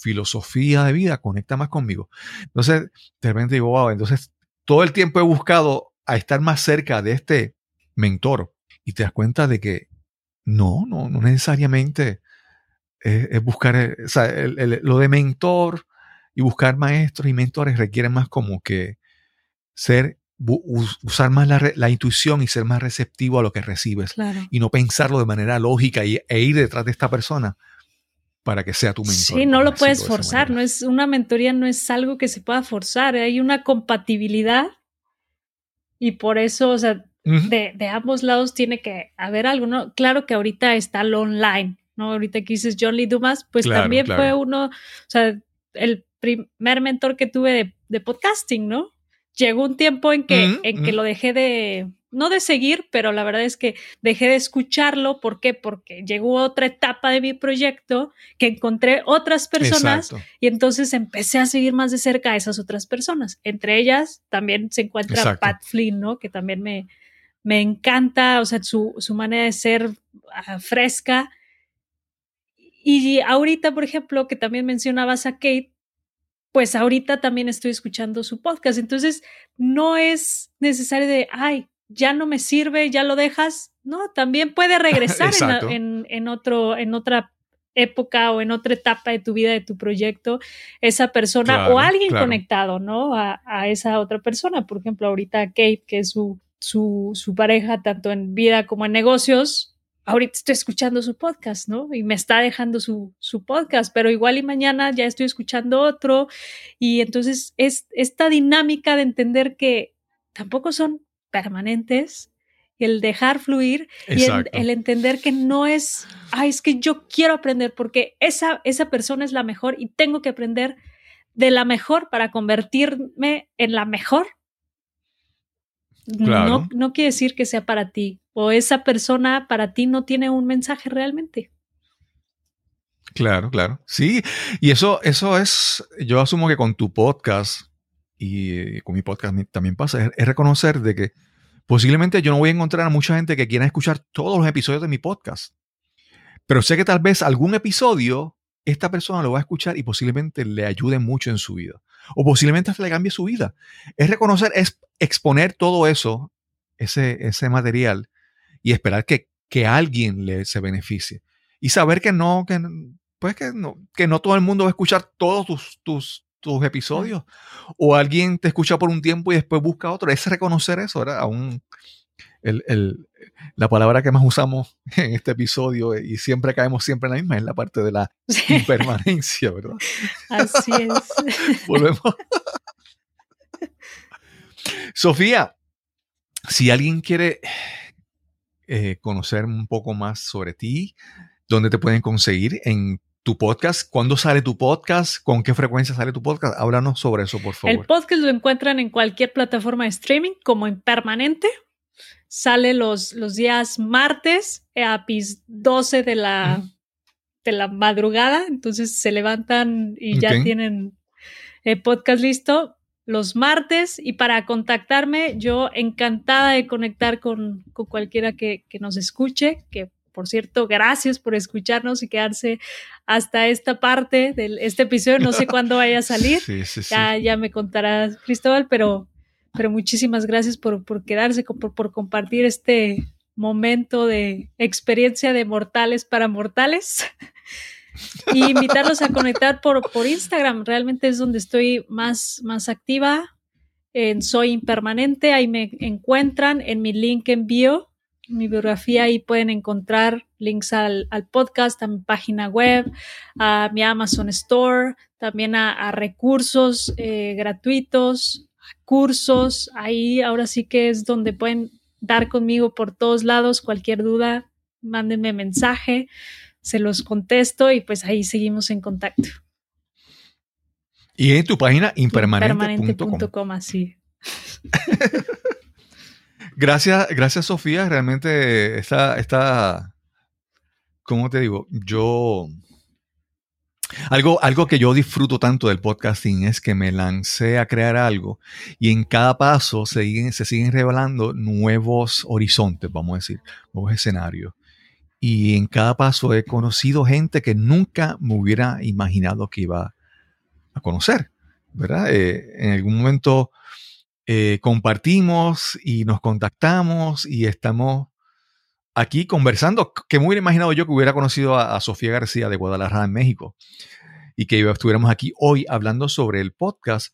filosofía de vida conecta más conmigo. Entonces, de repente digo, wow, entonces todo el tiempo he buscado a estar más cerca de este mentor y te das cuenta de que no, no, no necesariamente es, buscar, eh, o sea, lo de mentor y buscar maestros y mentores requiere más como que ser, usar más la, intuición y ser más receptivo a lo que recibes y no pensarlo de manera lógica y, e ir detrás de esta persona para que sea tu mentor. Sí, no lo puedes forzar, no es una mentoría, no es algo que se pueda forzar, hay una compatibilidad y por eso, o sea, de, de, ambos lados tiene que haber algo, ¿no? Claro que ahorita está lo online, ¿no? Ahorita que dices John Lee Dumas, pues también fue uno, o sea, el primer mentor que tuve de, podcasting, ¿no? Llegó un tiempo en que, en que lo dejé de, no de seguir, pero la verdad es que dejé de escucharlo. ¿Por qué? Porque llegó otra etapa de mi proyecto que encontré otras personas y entonces empecé a seguir más de cerca a esas otras personas. Entre ellas también se encuentra Pat Flynn, ¿no? Que también me, me encanta, o sea, su, su manera de ser ah, fresca. Y ahorita, por ejemplo, que también mencionabas a Kate, pues ahorita también estoy escuchando su podcast. Entonces, no es necesario de, ay, ya no me sirve, ya lo dejas. No, también puede regresar en, en, otro, en otra época o en otra etapa de tu vida, de tu proyecto, esa persona o alguien conectado, ¿no? A, a, esa otra persona. Por ejemplo, ahorita Kate, que es su, su, su pareja, tanto en vida como en negocios, ahorita estoy escuchando su podcast, ¿no? Y me está dejando su, su, podcast, pero igual y mañana ya estoy escuchando otro. Y entonces es esta dinámica de entender que tampoco son permanentes, el dejar fluir y el, entender que no es, ay, es que yo quiero aprender porque esa, esa persona es la mejor y tengo que aprender de la mejor para convertirme en la mejor. No, no quiere decir que sea para ti o esa persona para ti no tiene un mensaje realmente. Claro, claro. Sí, y eso, eso es, yo asumo que con tu podcast y con mi podcast también pasa, es, reconocer de que posiblemente yo no voy a encontrar a mucha gente que quiera escuchar todos los episodios de mi podcast, pero sé que tal vez algún episodio esta persona lo va a escuchar y posiblemente le ayude mucho en su vida, o posiblemente hasta le cambie su vida. Es reconocer, es exponer todo eso, ese, ese material, y esperar que, que alguien le se beneficie. Y saber que no, que, pues que no, que no todo el mundo va a escuchar todos tus, tus, tus episodios. O alguien te escucha por un tiempo y después busca otro. Es reconocer eso, ¿verdad? Aún el, el, la palabra que más usamos (laughs) en este episodio y siempre caemos siempre en la misma es la parte de la impermanencia, (laughs) ¿verdad? Así es. (laughs) Volvemos. Sofía, si alguien quiere eh, conocer un poco más sobre ti, dónde te pueden conseguir en tu podcast, cuándo sale tu podcast, con qué frecuencia sale tu podcast. Háblanos sobre eso, por favor. El podcast lo encuentran en cualquier plataforma de streaming como en permanente. Sale los, los días martes a 12 de la, de la madrugada. Entonces se levantan y ya tienen el podcast listo los martes y para contactarme, yo encantada de conectar con, con cualquiera que, que, nos escuche, que por cierto, gracias por escucharnos y quedarse hasta esta parte de este episodio. No sé (laughs) cuándo vaya a salir. ya, ya me contará Cristóbal, pero, pero muchísimas gracias por, por quedarse, por, por compartir este momento de experiencia de mortales para mortales. (laughs) y invitarlos a conectar por, por Instagram. Realmente es donde estoy más, más activa. En Soy Impermanente, ahí me encuentran en mi link en bio mi biografía y pueden encontrar links al, podcast, a mi página web, a mi Amazon Store, también a, recursos eh, gratuitos, a cursos. Ahí ahora sí que es donde pueden dar conmigo por todos lados. Cualquier duda, mándenme mensaje, se los contesto y pues ahí seguimos en contacto. Y en tu página impermanente.com. Impermanente.com, así. (laughs) Gracias, gracias Sofía. Realmente está, está, ¿cómo te digo? Yo Algo, algo que yo disfruto tanto del podcasting es que me lancé a crear algo y en cada paso se siguen, revelando nuevos horizontes, vamos a decir, nuevos escenarios. Y en cada paso he conocido gente que nunca me hubiera imaginado que iba a conocer, ¿verdad? Eh, en algún momento eh, compartimos y nos contactamos y estamos aquí conversando, que me hubiera imaginado yo que hubiera conocido a, Sofía García de Guadalajara en México y que estuviéramos aquí hoy hablando sobre el podcast,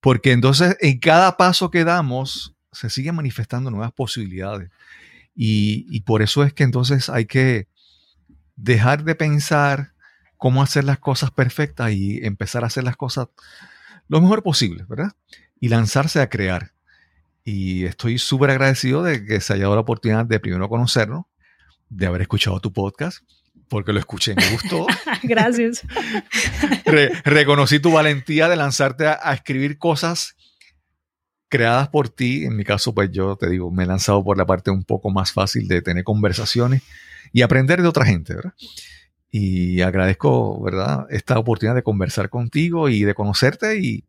porque entonces en cada paso que damos se siguen manifestando nuevas posibilidades. Y, por eso es que entonces hay que dejar de pensar cómo hacer las cosas perfectas y empezar a hacer las cosas lo mejor posible, ¿verdad? Y lanzarse a crear. Y estoy súper agradecido de que se haya dado la oportunidad de primero conocernos, de haber escuchado tu podcast, porque lo escuché, me gustó. (laughs) Gracias. (laughs) reconocí tu valentía de lanzarte a, escribir cosas creadas por ti. En mi caso, pues yo te digo, me he lanzado por la parte un poco más fácil de tener conversaciones y aprender de otra gente, ¿verdad? Y agradezco, ¿verdad?, esta oportunidad de conversar contigo y de conocerte y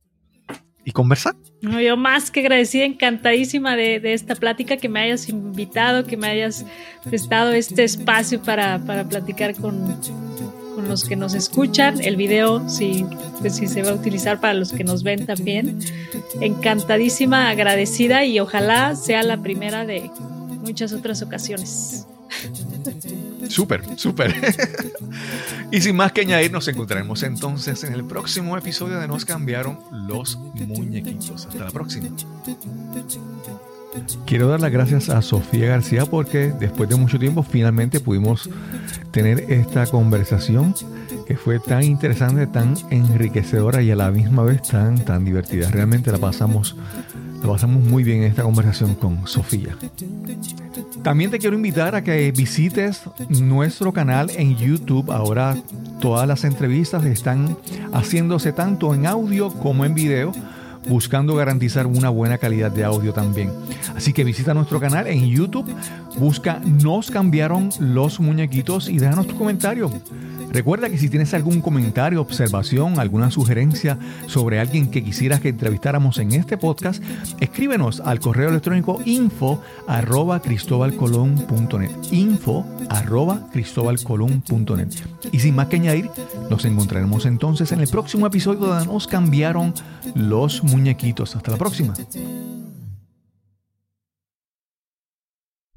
y conversar. No, yo más que agradecida, encantadísima de, esta plática, que me hayas invitado, que me hayas prestado este espacio para, platicar con, los que nos escuchan. El video, si, pues, si se va a utilizar para los que nos ven también. Encantadísima, agradecida y ojalá sea la primera de muchas otras ocasiones. (laughs) Súper, súper. (laughs) y sin más que añadir, nos encontraremos entonces en el próximo episodio de Nos cambiaron los muñequitos. Hasta la próxima. Quiero dar las gracias a Sofía García porque después de mucho tiempo finalmente pudimos tener esta conversación que fue tan interesante, tan enriquecedora y a la misma vez tan, tan divertida. Realmente la pasamos, la pasamos muy bien en esta conversación con Sofía. También te quiero invitar a que visites nuestro canal en YouTube. Ahora todas las entrevistas están haciéndose tanto en audio como en video buscando garantizar una buena calidad de audio también. Así que visita nuestro canal en YouTube, busca Nos cambiaron los muñequitos y déjanos tu comentario. Recuerda que si tienes algún comentario, observación, alguna sugerencia sobre alguien que quisieras que entrevistáramos en este podcast, escríbenos al correo electrónico info arroba cristobalcolón.net. Info arroba cristobalcolón.net. Y sin más que añadir, nos encontraremos entonces en el próximo episodio donde nos cambiaron los muñequitos. Hasta la próxima.